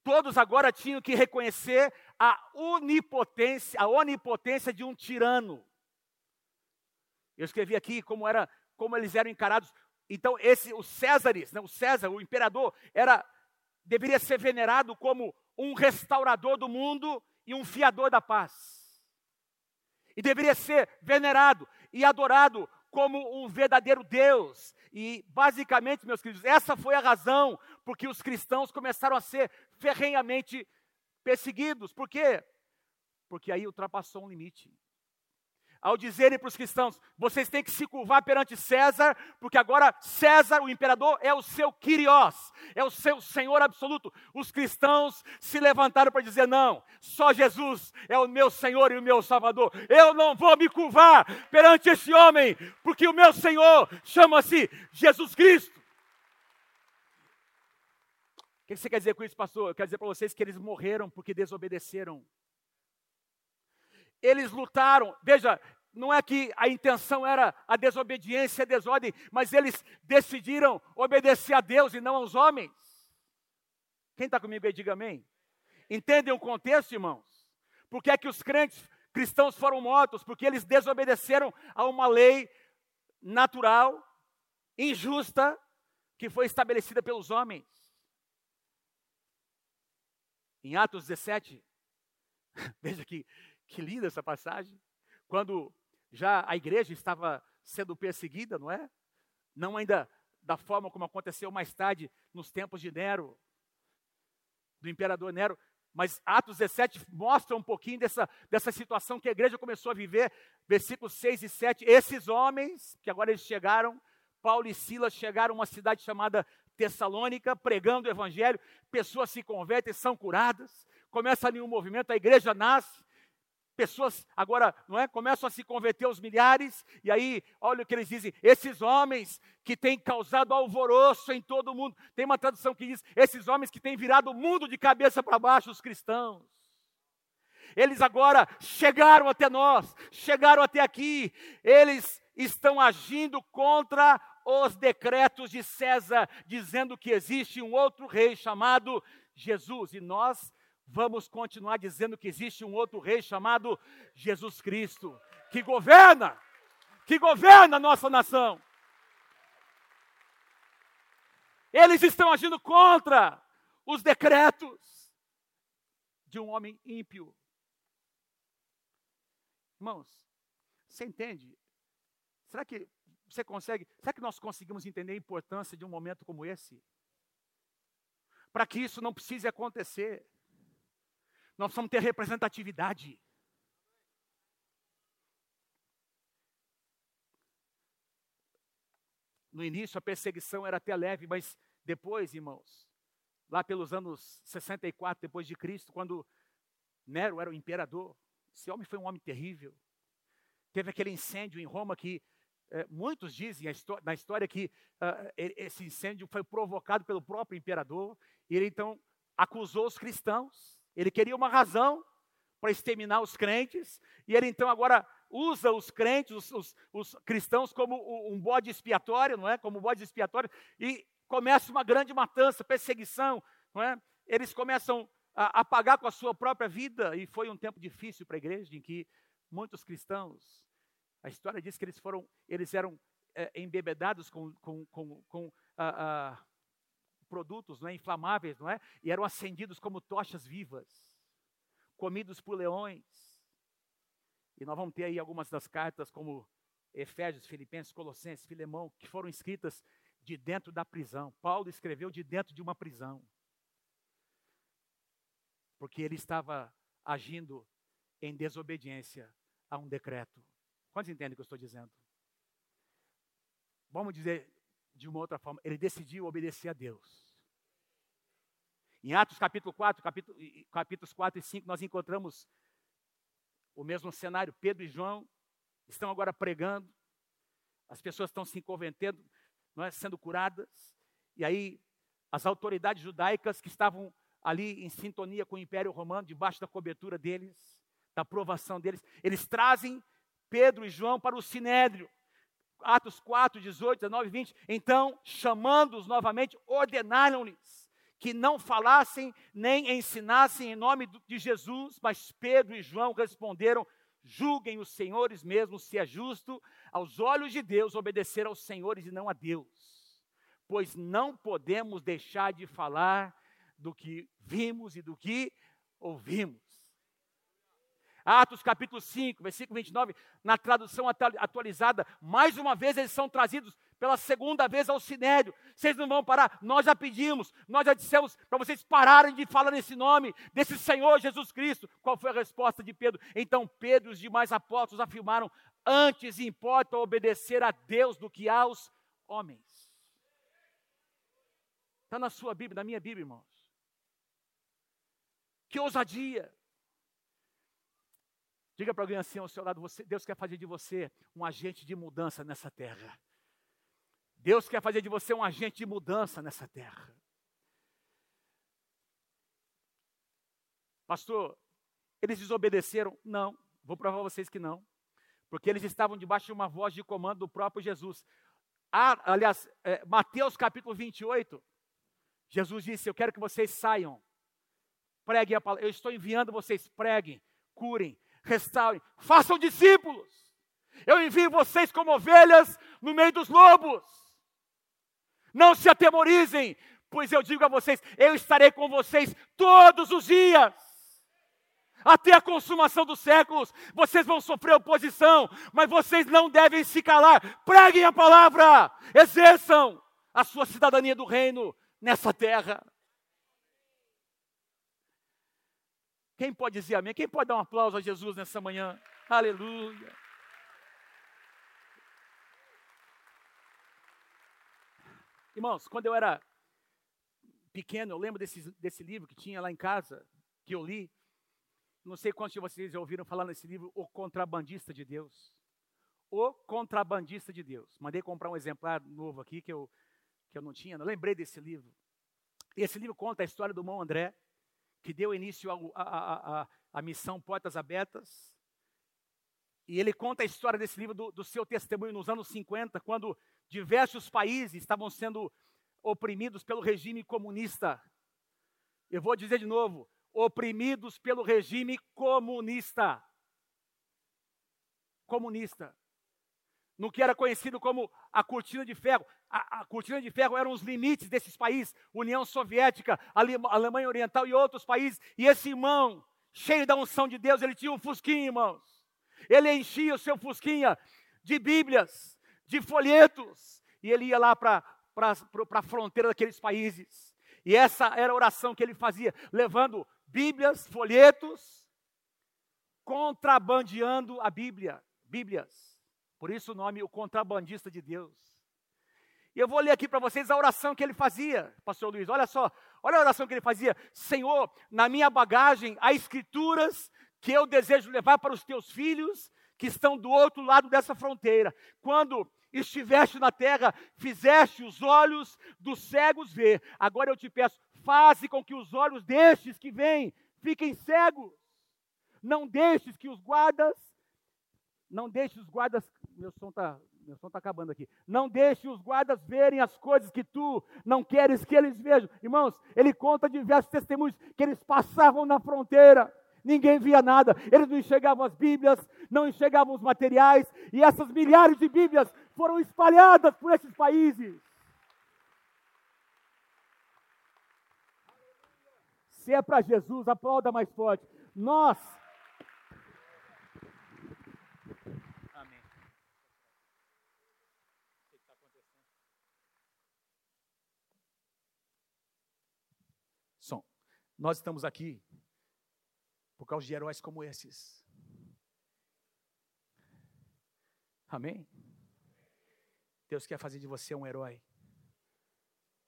todos agora tinham que reconhecer a onipotência, a onipotência de um tirano. Eu escrevi aqui como era, como eles eram encarados. Então, esse, o Césares, né, o César, o imperador, era deveria ser venerado como um restaurador do mundo e um fiador da paz e deveria ser venerado e adorado como um verdadeiro Deus. E basicamente, meus queridos, essa foi a razão por que os cristãos começaram a ser ferrenhamente perseguidos. Por quê? Porque aí ultrapassou um limite ao dizerem para os cristãos: vocês têm que se curvar perante César, porque agora César, o imperador, é o seu Kyrios, é o seu Senhor absoluto. Os cristãos se levantaram para dizer: não, só Jesus é o meu Senhor e o meu Salvador. Eu não vou me curvar perante esse homem, porque o meu Senhor chama-se Jesus Cristo. O que você quer dizer com isso, pastor? Eu quero dizer para vocês que eles morreram porque desobedeceram eles lutaram. Veja, não é que a intenção era a desobediência, a desordem, mas eles decidiram obedecer a Deus e não aos homens. Quem está comigo aí, diga amém. Entendem o contexto, irmãos? Por que é que os crentes cristãos foram mortos? Porque eles desobedeceram a uma lei natural, injusta, que foi estabelecida pelos homens. Em Atos 17, veja que que linda essa passagem. Quando já a igreja estava sendo perseguida, não é? Não ainda da forma como aconteceu mais tarde nos tempos de Nero, do imperador Nero, mas Atos 17 mostra um pouquinho dessa, dessa situação que a igreja começou a viver, versículos 6 e 7. Esses homens, que agora eles chegaram, Paulo e Silas chegaram a uma cidade chamada Tessalônica, pregando o evangelho, pessoas se convertem, são curadas, começa ali um movimento, a igreja nasce, pessoas agora, não é, começam a se converter aos milhares, e aí, olha o que eles dizem, esses homens que têm causado alvoroço em todo o mundo. Tem uma tradução que diz, esses homens que têm virado o mundo de cabeça para baixo, os cristãos. Eles agora chegaram até nós, chegaram até aqui. Eles estão agindo contra os decretos de César, dizendo que existe um outro rei chamado Jesus, e nós vamos continuar dizendo que existe um outro rei chamado Jesus Cristo, que governa, que governa a nossa nação. Eles estão agindo contra os decretos de um homem ímpio. Irmãos, você entende? Será que você consegue? Será que nós conseguimos entender a importância de um momento como esse? Para que isso não precise acontecer, nós precisamos ter representatividade. No início a perseguição era até leve, mas depois, irmãos, lá pelos anos 64 depois de Cristo, quando Nero era o imperador, esse homem foi um homem terrível. Teve aquele incêndio em Roma que é, muitos dizem na história que uh, esse incêndio foi provocado pelo próprio imperador, e ele então acusou os cristãos. Ele queria uma razão para exterminar os crentes, e ele então agora usa os crentes, os, os, os cristãos, como um bode expiatório, não é? Como um bode expiatório, e começa uma grande matança, perseguição, não é? Eles começam a, a pagar com a sua própria vida, e foi um tempo difícil para a igreja, em que muitos cristãos a história diz que eles foram, eles eram é, embebedados com, com, com, com ah, ah, produtos não é, inflamáveis, não é? E eram acendidos como tochas vivas, comidos por leões. E nós vamos ter aí algumas das cartas, como Efésios, Filipenses, Colossenses, Filemão, que foram escritas de dentro da prisão. Paulo escreveu de dentro de uma prisão. Porque ele estava agindo em desobediência a um decreto. Quantos entendem o que eu estou dizendo? Vamos dizer de uma outra forma, ele decidiu obedecer a Deus. Em Atos capítulo 4, capítulo, capítulos 4 e 5, nós encontramos o mesmo cenário. Pedro e João estão agora pregando, as pessoas estão se convertendo, é, sendo curadas, e aí as autoridades judaicas que estavam ali em sintonia com o Império Romano, debaixo da cobertura deles, da aprovação deles, eles trazem Pedro e João para o sinédrio. Atos 4, 18, 19 e 20. Então, chamando-os novamente, ordenaram-lhes que não falassem nem ensinassem em nome de Jesus, mas Pedro e João responderam: julguem os senhores mesmos se é justo aos olhos de Deus obedecer aos senhores e não a Deus, pois não podemos deixar de falar do que vimos e do que ouvimos. Atos capítulo 5, versículo 29, na tradução atualizada, mais uma vez eles são trazidos pela segunda vez ao sinédrio. Vocês não vão parar, nós já pedimos, nós já dissemos para vocês pararem de falar nesse nome, desse Senhor Jesus Cristo. Qual foi a resposta de Pedro? Então Pedro e os demais apóstolos afirmaram: antes importa obedecer a Deus do que aos homens. Está na sua Bíblia, na minha Bíblia, irmãos. Que ousadia! Diga para alguém assim ao seu lado: você, Deus quer fazer de você um agente de mudança nessa terra. Deus quer fazer de você um agente de mudança nessa terra. Pastor, eles desobedeceram? Não, vou provar vocês que não. Porque eles estavam debaixo de uma voz de comando do próprio Jesus. Ah, aliás, é, Mateus capítulo 28, Jesus disse: Eu quero que vocês saiam, preguem a palavra. Eu estou enviando vocês, preguem, curem, restaurem, façam discípulos. Eu envio vocês como ovelhas no meio dos lobos. Não se atemorizem, pois eu digo a vocês: eu estarei com vocês todos os dias. Até a consumação dos séculos, vocês vão sofrer oposição, mas vocês não devem se calar. Preguem a palavra, exerçam a sua cidadania do reino nessa terra. Quem pode dizer amém? Quem pode dar um aplauso a Jesus nessa manhã? Aleluia. Irmãos, quando eu era pequeno, eu lembro desse, desse livro que tinha lá em casa, que eu li. Não sei quantos de vocês já ouviram falar nesse livro, O Contrabandista de Deus. O Contrabandista de Deus. Mandei comprar um exemplar novo aqui que eu, que eu não tinha. Não lembrei desse livro. Esse livro conta a história do irmão André, que deu início à missão Portas Abertas. E ele conta a história desse livro do, do seu testemunho nos anos 50, quando diversos países estavam sendo oprimidos pelo regime comunista. Eu vou dizer de novo: oprimidos pelo regime comunista. Comunista. No que era conhecido como a cortina de ferro. A, a, cortina de ferro eram os limites desses países, União Soviética, Alemanha Oriental e outros países. E esse irmão, cheio da unção de Deus, ele tinha um fusquinha, irmãos. Ele enchia o seu fusquinha de Bíblias, de folhetos, e ele ia lá para a fronteira daqueles países. E essa era a oração que ele fazia, levando Bíblias, folhetos, contrabandeando a Bíblia, Bíblias. Por isso o nome, o contrabandista de Deus. E eu vou ler aqui para vocês a oração que ele fazia, pastor Luiz. Olha só, olha a oração que ele fazia. Senhor, na minha bagagem há escrituras que eu desejo levar para os teus filhos que estão do outro lado dessa fronteira. Quando estiveste na terra, fizeste os olhos dos cegos ver. Agora eu te peço, faze com que os olhos destes que vêm fiquem cegos. Não deixes que os guardas, não deixes os guardas, meu som está meu som está acabando aqui. Não deixe os guardas verem as coisas que tu não queres que eles vejam. Irmãos, ele conta diversos testemunhos que eles passavam na fronteira. Ninguém via nada, eles não enxergavam as Bíblias, não enxergavam os materiais, e essas milhares de Bíblias foram espalhadas por esses países. Se é para Jesus, aplauda mais forte. Nós Nós estamos aqui por causa de heróis como esses. Amém? Deus quer fazer de você um herói.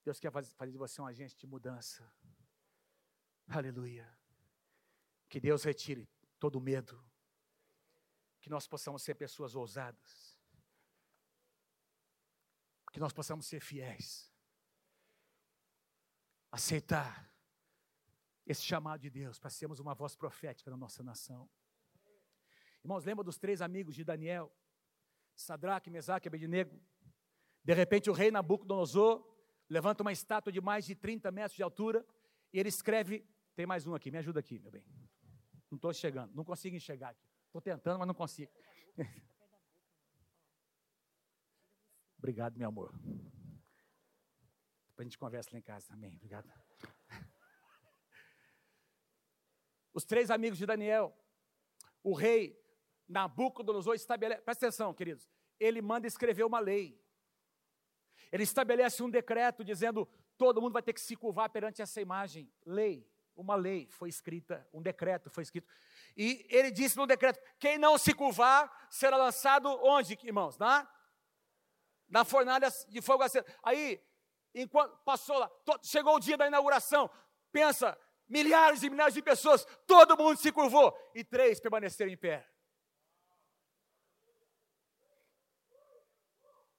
Deus quer fazer de você um agente de mudança. Aleluia. Que Deus retire todo medo. Que nós possamos ser pessoas ousadas. Que nós possamos ser fiéis. Aceitar esse chamado de Deus para sermos uma voz profética na nossa nação. Irmãos, lembra dos três amigos de Daniel? Sadraque, Mesaque e Abednego? De repente o rei Nabucodonosor levanta uma estátua de mais de 30 metros de altura e ele escreve, tem mais um aqui, me ajuda aqui, meu bem. Não estou chegando, não consigo enxergar aqui. Estou tentando, mas não consigo. Obrigado, meu amor. Depois a gente conversa lá em casa também. Obrigado. Os três amigos de Daniel, o rei Nabucodonosor estabelece, presta atenção, queridos, ele manda escrever uma lei. Ele estabelece um decreto dizendo: todo mundo vai ter que se curvar perante essa imagem. Lei, uma lei foi escrita, um decreto foi escrito. E ele disse no decreto: quem não se curvar será lançado onde, irmãos? Na, na fornalha de fogo aceso. Aí, enquanto passou lá, chegou o dia da inauguração, pensa, milhares e milhares de pessoas, todo mundo se curvou e três permaneceram em pé.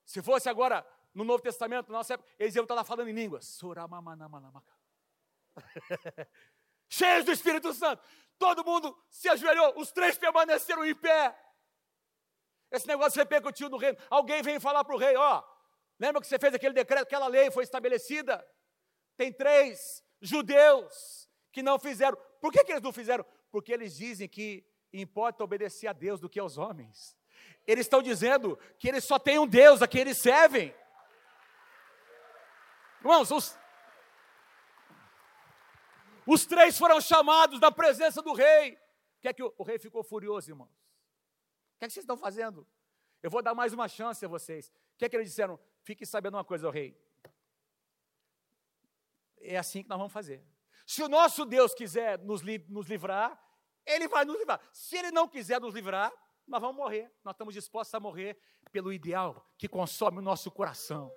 Se fosse agora no Novo Testamento, na nossa época, eles iam estar falando em línguas. Cheios do Espírito Santo. Todo mundo se ajoelhou, os três permaneceram em pé. Esse negócio repercutiu no reino. Alguém vem falar para o rei: Ó, lembra que você fez aquele decreto, aquela lei foi estabelecida? Tem três judeus que não fizeram. Por que, que eles não fizeram? Porque eles dizem que importa obedecer a Deus do que aos homens. Eles estão dizendo que eles só têm um Deus a quem eles servem. Irmãos, os, os três foram chamados da presença do rei. O que é que o, o rei ficou furioso, irmãos? O que é que vocês estão fazendo? Eu vou dar mais uma chance a vocês. O que é que eles disseram? Fique sabendo uma coisa, o rei. É assim que nós vamos fazer. Se o nosso Deus quiser nos, li nos livrar, Ele vai nos livrar. Se Ele não quiser nos livrar, nós vamos morrer. Nós estamos dispostos a morrer pelo ideal que consome o nosso coração.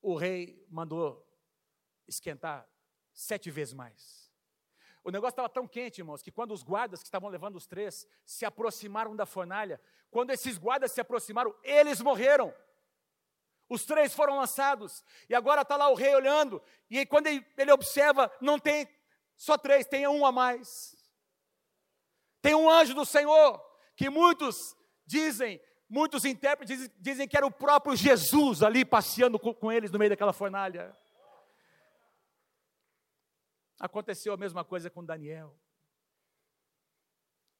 O rei mandou esquentar sete vezes mais. O negócio estava tão quente, irmãos, que quando os guardas que estavam levando os três se aproximaram da fornalha, quando esses guardas se aproximaram, eles morreram. Os três foram lançados, e agora está lá o rei olhando, e quando ele, ele observa, não tem só três, tem um a mais. Tem um anjo do Senhor, que muitos dizem, muitos intérpretes dizem, dizem que era o próprio Jesus ali passeando com, com eles no meio daquela fornalha. Aconteceu a mesma coisa com Daniel.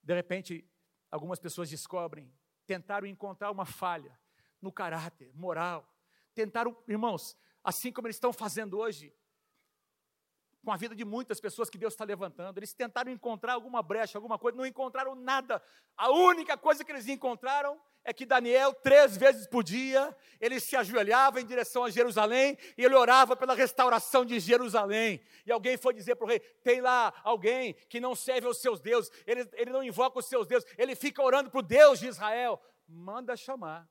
De repente, algumas pessoas descobrem tentaram encontrar uma falha no caráter moral. Tentaram, irmãos, assim como eles estão fazendo hoje, com a vida de muitas pessoas que Deus está levantando. Eles tentaram encontrar alguma brecha, alguma coisa, não encontraram nada. A única coisa que eles encontraram é que Daniel, três vezes por dia, ele se ajoelhava em direção a Jerusalém e ele orava pela restauração de Jerusalém. E alguém foi dizer para o rei: tem lá alguém que não serve aos seus deuses, ele, ele não invoca os seus deuses, ele fica orando para o Deus de Israel. Manda chamar.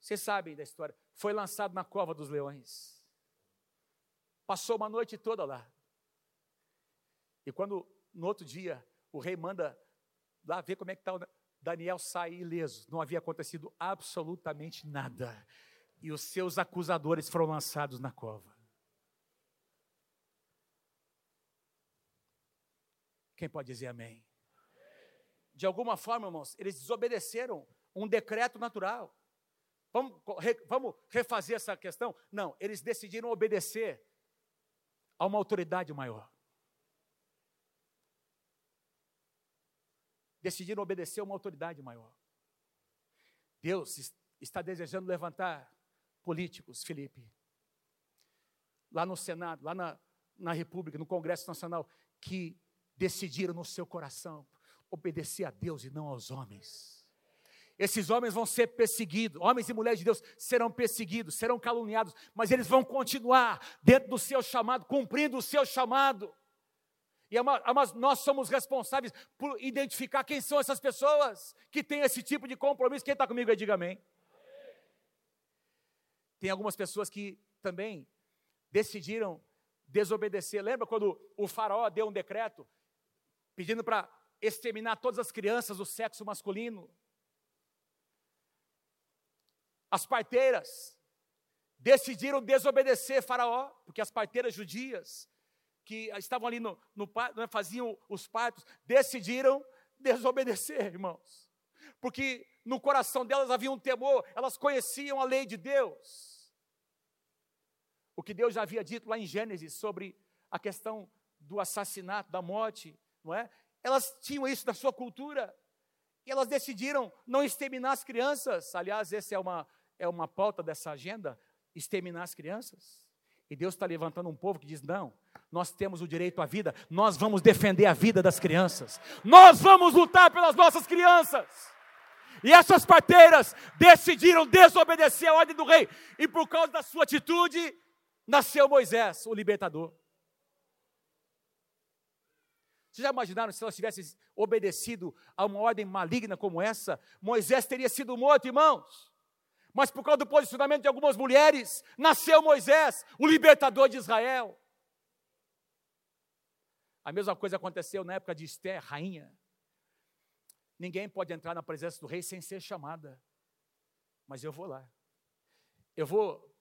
Vocês sabem da história. Foi lançado na cova dos leões. Passou uma noite toda lá. E quando, no outro dia, o rei manda lá ver como é que está o Daniel sai ileso. Não havia acontecido absolutamente nada. E os seus acusadores foram lançados na cova. Quem pode dizer amém? De alguma forma, irmãos, eles desobedeceram um decreto natural. Vamos, vamos refazer essa questão? Não, eles decidiram obedecer a uma autoridade maior. Decidiram obedecer a uma autoridade maior. Deus está desejando levantar políticos, Felipe, lá no Senado, lá na, na República, no Congresso Nacional, que decidiram no seu coração obedecer a Deus e não aos homens. Esses homens vão ser perseguidos, homens e mulheres de Deus serão perseguidos, serão caluniados, mas eles vão continuar dentro do seu chamado, cumprindo o seu chamado. E mas nós somos responsáveis por identificar quem são essas pessoas que têm esse tipo de compromisso. Quem está comigo aí, diga amém. Tem algumas pessoas que também decidiram desobedecer. Lembra quando o faraó deu um decreto pedindo para exterminar todas as crianças do sexo masculino? As parteiras decidiram desobedecer Faraó, porque as parteiras judias que estavam ali no, no né, faziam os partos, decidiram desobedecer, irmãos. Porque no coração delas havia um temor, elas conheciam a lei de Deus. O que Deus já havia dito lá em Gênesis sobre a questão do assassinato, da morte, não é? Elas tinham isso na sua cultura. E elas decidiram não exterminar as crianças. Aliás, essa é uma, é uma pauta dessa agenda, exterminar as crianças. E Deus está levantando um povo que diz: não, nós temos o direito à vida, nós vamos defender a vida das crianças, nós vamos lutar pelas nossas crianças. E essas parteiras decidiram desobedecer a ordem do rei, e por causa da sua atitude, nasceu Moisés, o libertador. Vocês já imaginaram se elas tivessem obedecido a uma ordem maligna como essa? Moisés teria sido morto, irmãos mas por causa do posicionamento de algumas mulheres, nasceu Moisés, o libertador de Israel. A mesma coisa aconteceu na época de Esther, rainha. Ninguém pode entrar na presença do rei sem ser chamada. Mas eu vou lá. Eu vou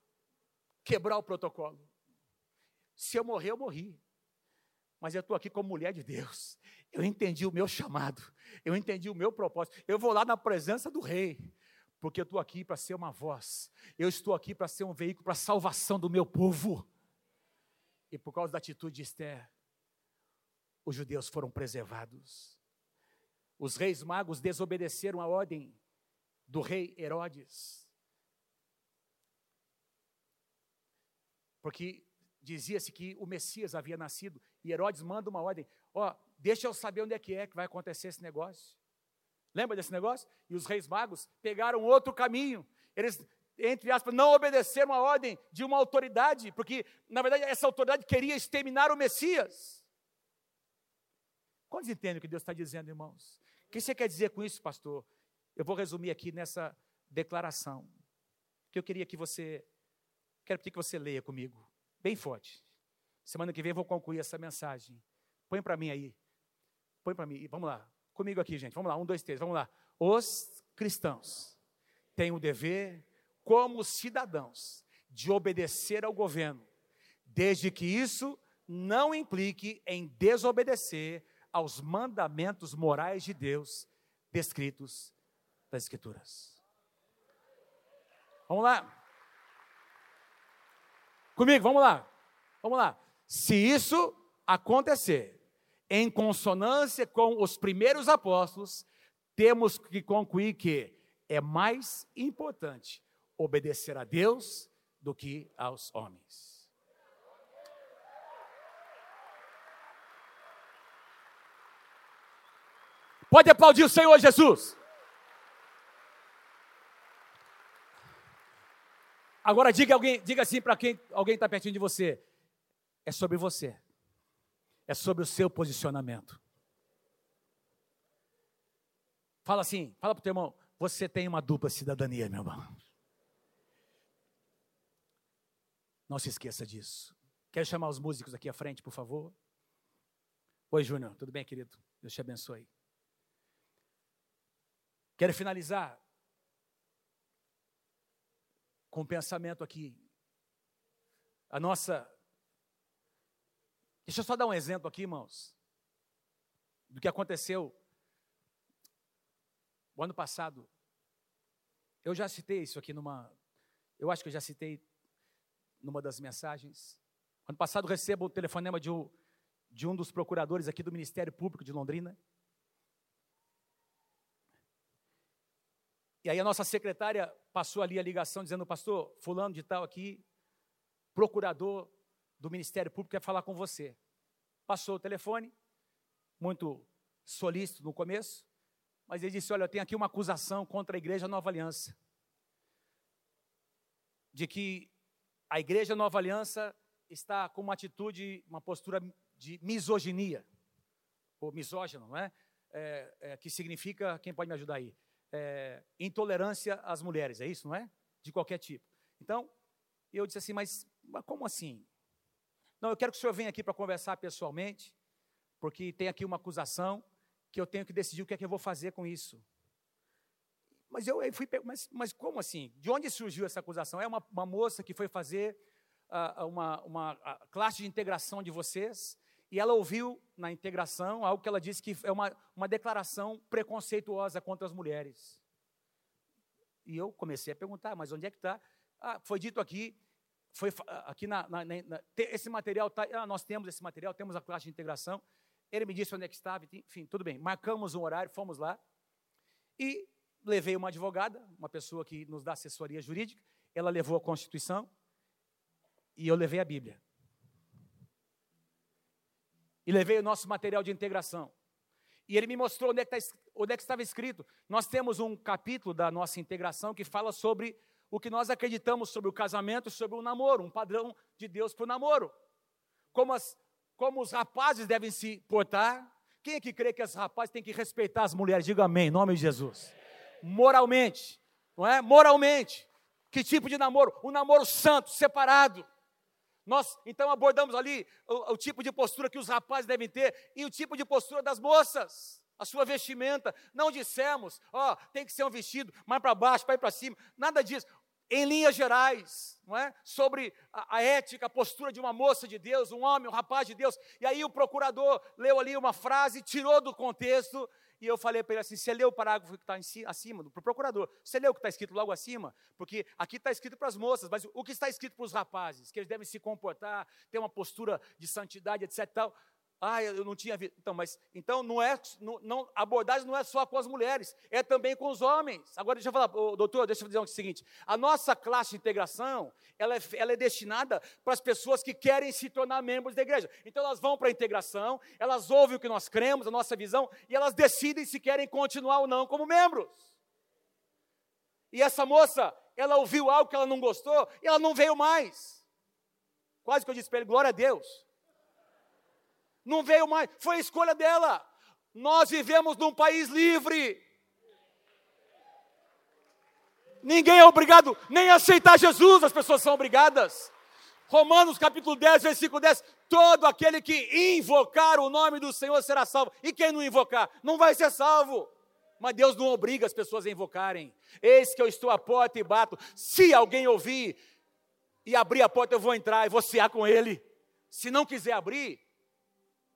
quebrar o protocolo. Se eu morrer, eu morri. Mas eu estou aqui como mulher de Deus. Eu entendi o meu chamado. Eu entendi o meu propósito. Eu vou lá na presença do rei porque eu estou aqui para ser uma voz, eu estou aqui para ser um veículo para a salvação do meu povo. E por causa da atitude de Esther, os judeus foram preservados. Os reis magos desobedeceram a ordem do rei Herodes. Porque dizia-se que o Messias havia nascido, e Herodes manda uma ordem: ó, oh, deixa eu saber onde é que é que vai acontecer esse negócio. Lembra desse negócio? E os reis magos pegaram outro caminho. Eles, entre aspas, não obedeceram a ordem de uma autoridade, porque, na verdade, essa autoridade queria exterminar o Messias. Quantos entendem o que Deus está dizendo, irmãos? O que você quer dizer com isso, pastor? Eu vou resumir aqui nessa declaração, que eu queria que você, quero pedir que você leia comigo, bem forte. Semana que vem eu vou concluir essa mensagem. Põe para mim aí. Põe para mim. Vamos lá comigo aqui, gente. Vamos lá, um, dois, três, vamos lá. Os cristãos têm o dever, como cidadãos, de obedecer ao governo, desde que isso não implique em desobedecer aos mandamentos morais de Deus descritos das Escrituras. Vamos lá. Comigo, vamos lá. Vamos lá. Se isso acontecer, em consonância com os primeiros apóstolos, temos que concluir que é mais importante obedecer a Deus do que aos homens. Pode aplaudir o Senhor Jesus. Agora diga alguém, diga assim para quem alguém está pertinho de você. É sobre você. É sobre o seu posicionamento. Fala assim, fala para o teu irmão, você tem uma dupla cidadania, meu irmão. Não se esqueça disso. Quero chamar os músicos aqui à frente, por favor. Oi, Júnior, tudo bem, querido? Deus te abençoe. Quero finalizar com um pensamento aqui. A nossa. Deixa eu só dar um exemplo aqui, irmãos, do que aconteceu o ano passado. Eu já citei isso aqui numa. Eu acho que eu já citei numa das mensagens. Ano passado recebo o telefonema de um, de um dos procuradores aqui do Ministério Público de Londrina. E aí a nossa secretária passou ali a ligação dizendo, pastor, fulano de tal aqui, procurador do Ministério Público quer falar com você. Passou o telefone, muito solícito no começo, mas ele disse, olha, eu tenho aqui uma acusação contra a Igreja Nova Aliança. De que a Igreja Nova Aliança está com uma atitude, uma postura de misoginia, ou misógino, não é? é, é que significa, quem pode me ajudar aí? é, intolerância às mulheres, é isso, não é? De qualquer tipo. Então, eu disse assim, mas, mas como assim? Não, eu quero que o senhor venha aqui para conversar pessoalmente, porque tem aqui uma acusação que eu tenho que decidir o que é que eu vou fazer com isso. Mas eu, fui, mas, mas como assim? De onde surgiu essa acusação? É uma, uma moça que foi fazer uh, uma, uma classe de integração de vocês, e ela ouviu na integração algo que ela disse que é uma, uma declaração preconceituosa contra as mulheres. E eu comecei a perguntar, mas onde é que está? Ah, foi dito aqui, foi aqui na, na, na esse material tá, ah, nós temos esse material, temos a classe de integração. Ele me disse onde é que estava, enfim, tudo bem. Marcamos um horário, fomos lá e levei uma advogada, uma pessoa que nos dá assessoria jurídica. Ela levou a Constituição e eu levei a Bíblia e levei o nosso material de integração. E ele me mostrou onde, é que, tá, onde é que estava escrito. Nós temos um capítulo da nossa integração que fala sobre o que nós acreditamos sobre o casamento, sobre o namoro, um padrão de Deus para o namoro. Como, as, como os rapazes devem se portar. Quem é que crê que os rapazes têm que respeitar as mulheres? Diga amém, em nome de Jesus. Moralmente, não é? Moralmente. Que tipo de namoro? Um namoro santo, separado. Nós então abordamos ali o, o, tipo de postura que os rapazes devem ter e o tipo de postura das moças, a sua vestimenta. Não dissemos, ó, oh, tem que ser um vestido mais para baixo, ir para cima, nada disso. Em linhas gerais, não é? Sobre a, a, ética, a postura de uma moça de Deus, um homem, um rapaz de Deus. E aí o procurador leu ali uma frase, tirou do contexto e eu falei para ele assim: você leu o parágrafo que está acima, para o procurador, você leu o que está escrito logo acima? Porque aqui está escrito para as moças, mas o que está escrito para os rapazes? Que eles devem se comportar, ter uma postura de santidade, etc. Tal. Ah, eu não tinha visto. Então, mas então não é, não, não, a abordagem não é só com as mulheres, é também com os homens. Agora deixa eu falar, doutor, deixa eu dizer o seguinte: a nossa classe de integração, ela é, ela é destinada para as pessoas que querem se tornar membros da igreja. Então elas vão para a integração, elas ouvem o que nós cremos, a nossa visão, e elas decidem se querem continuar ou não como membros. E essa moça, ela ouviu algo que ela não gostou e ela não veio mais. Quase que eu disse para ele, glória a Deus não veio mais, foi a escolha dela. Nós vivemos num país livre. Ninguém é obrigado nem a aceitar Jesus, as pessoas são obrigadas. Romanos capítulo 10, versículo 10: todo aquele que invocar o nome do Senhor será salvo. E quem não invocar, não vai ser salvo. Mas Deus não obriga as pessoas a invocarem. Eis que eu estou à porta e bato. Se alguém ouvir e abrir a porta, eu vou entrar e vou cear com ele. Se não quiser abrir,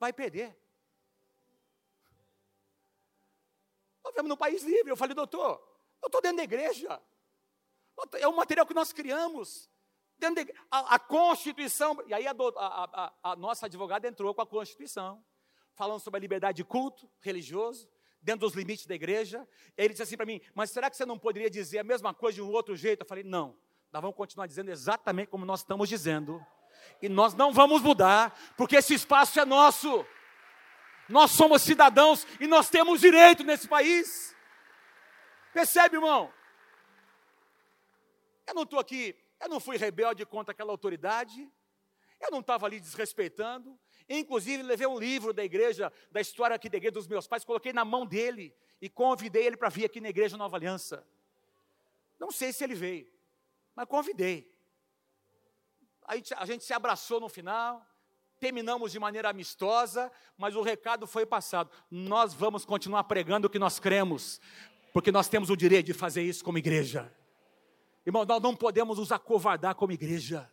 vai perder. Nós vivemos num país livre. Eu falei, doutor, eu estou dentro da igreja. É um material que nós criamos. Dentro de, a, a, Constituição. E aí a, a, a, nossa advogada entrou com a Constituição, falando sobre a liberdade de culto religioso, dentro dos limites da igreja. Ele disse assim para mim: Mas será que você não poderia dizer a mesma coisa de um outro jeito? Eu falei: Não, nós vamos continuar dizendo exatamente como nós estamos dizendo. E nós não vamos mudar, porque esse espaço é nosso. Nós somos cidadãos e nós temos direito nesse país. Percebe, irmão? Eu não estou aqui, eu não fui rebelde contra aquela autoridade, eu não estava ali desrespeitando, Inclusive, levei um livro da igreja, da história aqui da igreja dos meus pais, coloquei na mão dele e convidei ele para vir aqui na igreja Nova Aliança. Não sei se ele veio, mas convidei. A gente, se abraçou no final, terminamos de maneira amistosa, mas o recado foi passado. Nós vamos continuar pregando o que nós cremos, porque nós temos o direito de fazer isso como igreja. Irmão, nós não podemos nos acovardar como igreja.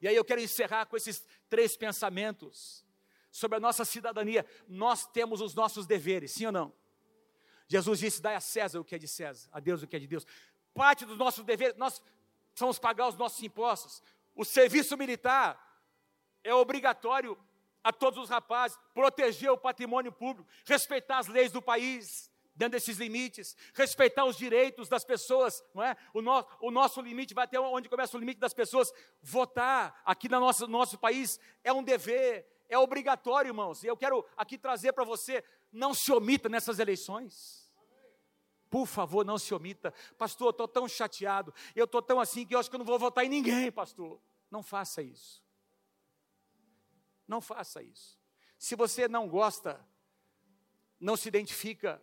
E aí eu quero encerrar com esses três pensamentos sobre a nossa cidadania. Nós temos os nossos deveres, sim ou não? Jesus disse: dai a César o que é de César, a Deus o que é de Deus. Parte dos nossos deveres, nós vamos pagar os nossos impostos. O serviço militar é obrigatório a todos os rapazes, proteger o patrimônio público, respeitar as leis do país dentro desses limites, respeitar os direitos das pessoas, não é? O, no, o nosso limite vai até onde começa o limite das pessoas. Votar aqui no nosso, nosso país é um dever, é obrigatório, irmãos. E eu quero aqui trazer para você: não se omita nessas eleições. Por favor, não se omita. Pastor, eu estou tão chateado, eu estou tão assim que eu acho que eu não vou votar em ninguém, pastor. Não faça isso. Não faça isso. Se você não gosta, não se identifica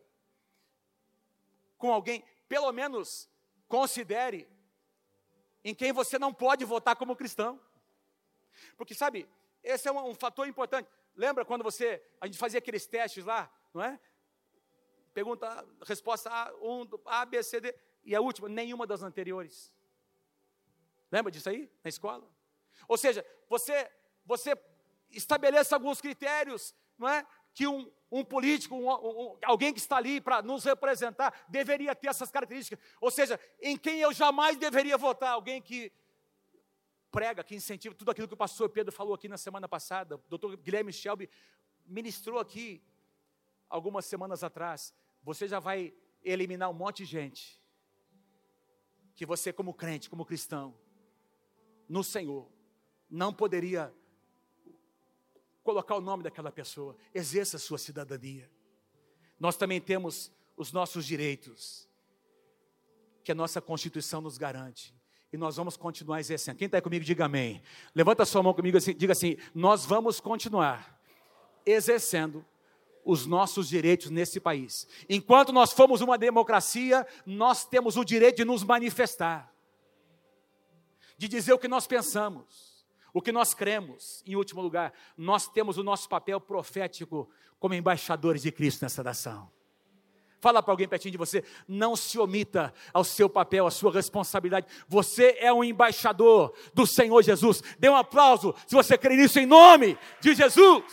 com alguém, pelo menos considere em quem você não pode votar como cristão. Porque sabe, esse é um, um, fator importante. Lembra quando você, a gente fazia aqueles testes lá, não é? Pergunta, resposta A, um, A, B, C, D, e a última, nenhuma das anteriores. Lembra disso aí, na escola? Ou seja, você, você estabelece alguns critérios, não é? Que um, um político, um, um, alguém que está ali para nos representar, deveria ter essas características. Ou seja, em quem eu jamais deveria votar, alguém que prega, que incentiva tudo aquilo que o pastor Pedro falou aqui na semana passada, o doutor Guilherme Shelby ministrou aqui algumas semanas atrás. Você já vai eliminar um monte de gente que você, como crente, como cristão, no Senhor, não poderia colocar o nome daquela pessoa, exerça a sua cidadania. Nós também temos os nossos direitos, que a nossa Constituição nos garante. E nós vamos continuar exercendo. Quem está comigo, diga amém. Levanta a sua mão comigo assim, diga assim: nós vamos continuar exercendo os nossos direitos nesse país. Enquanto nós formos uma democracia, nós temos o direito de nos manifestar, de dizer o que nós pensamos o que nós cremos, em último lugar, nós temos o nosso papel profético como embaixadores de Cristo nessa nação. Fala para alguém pertinho de você, não se omita ao seu papel, à sua responsabilidade. Você é um embaixador do Senhor Jesus. Dê um aplauso se você crê nisso em nome de Jesus.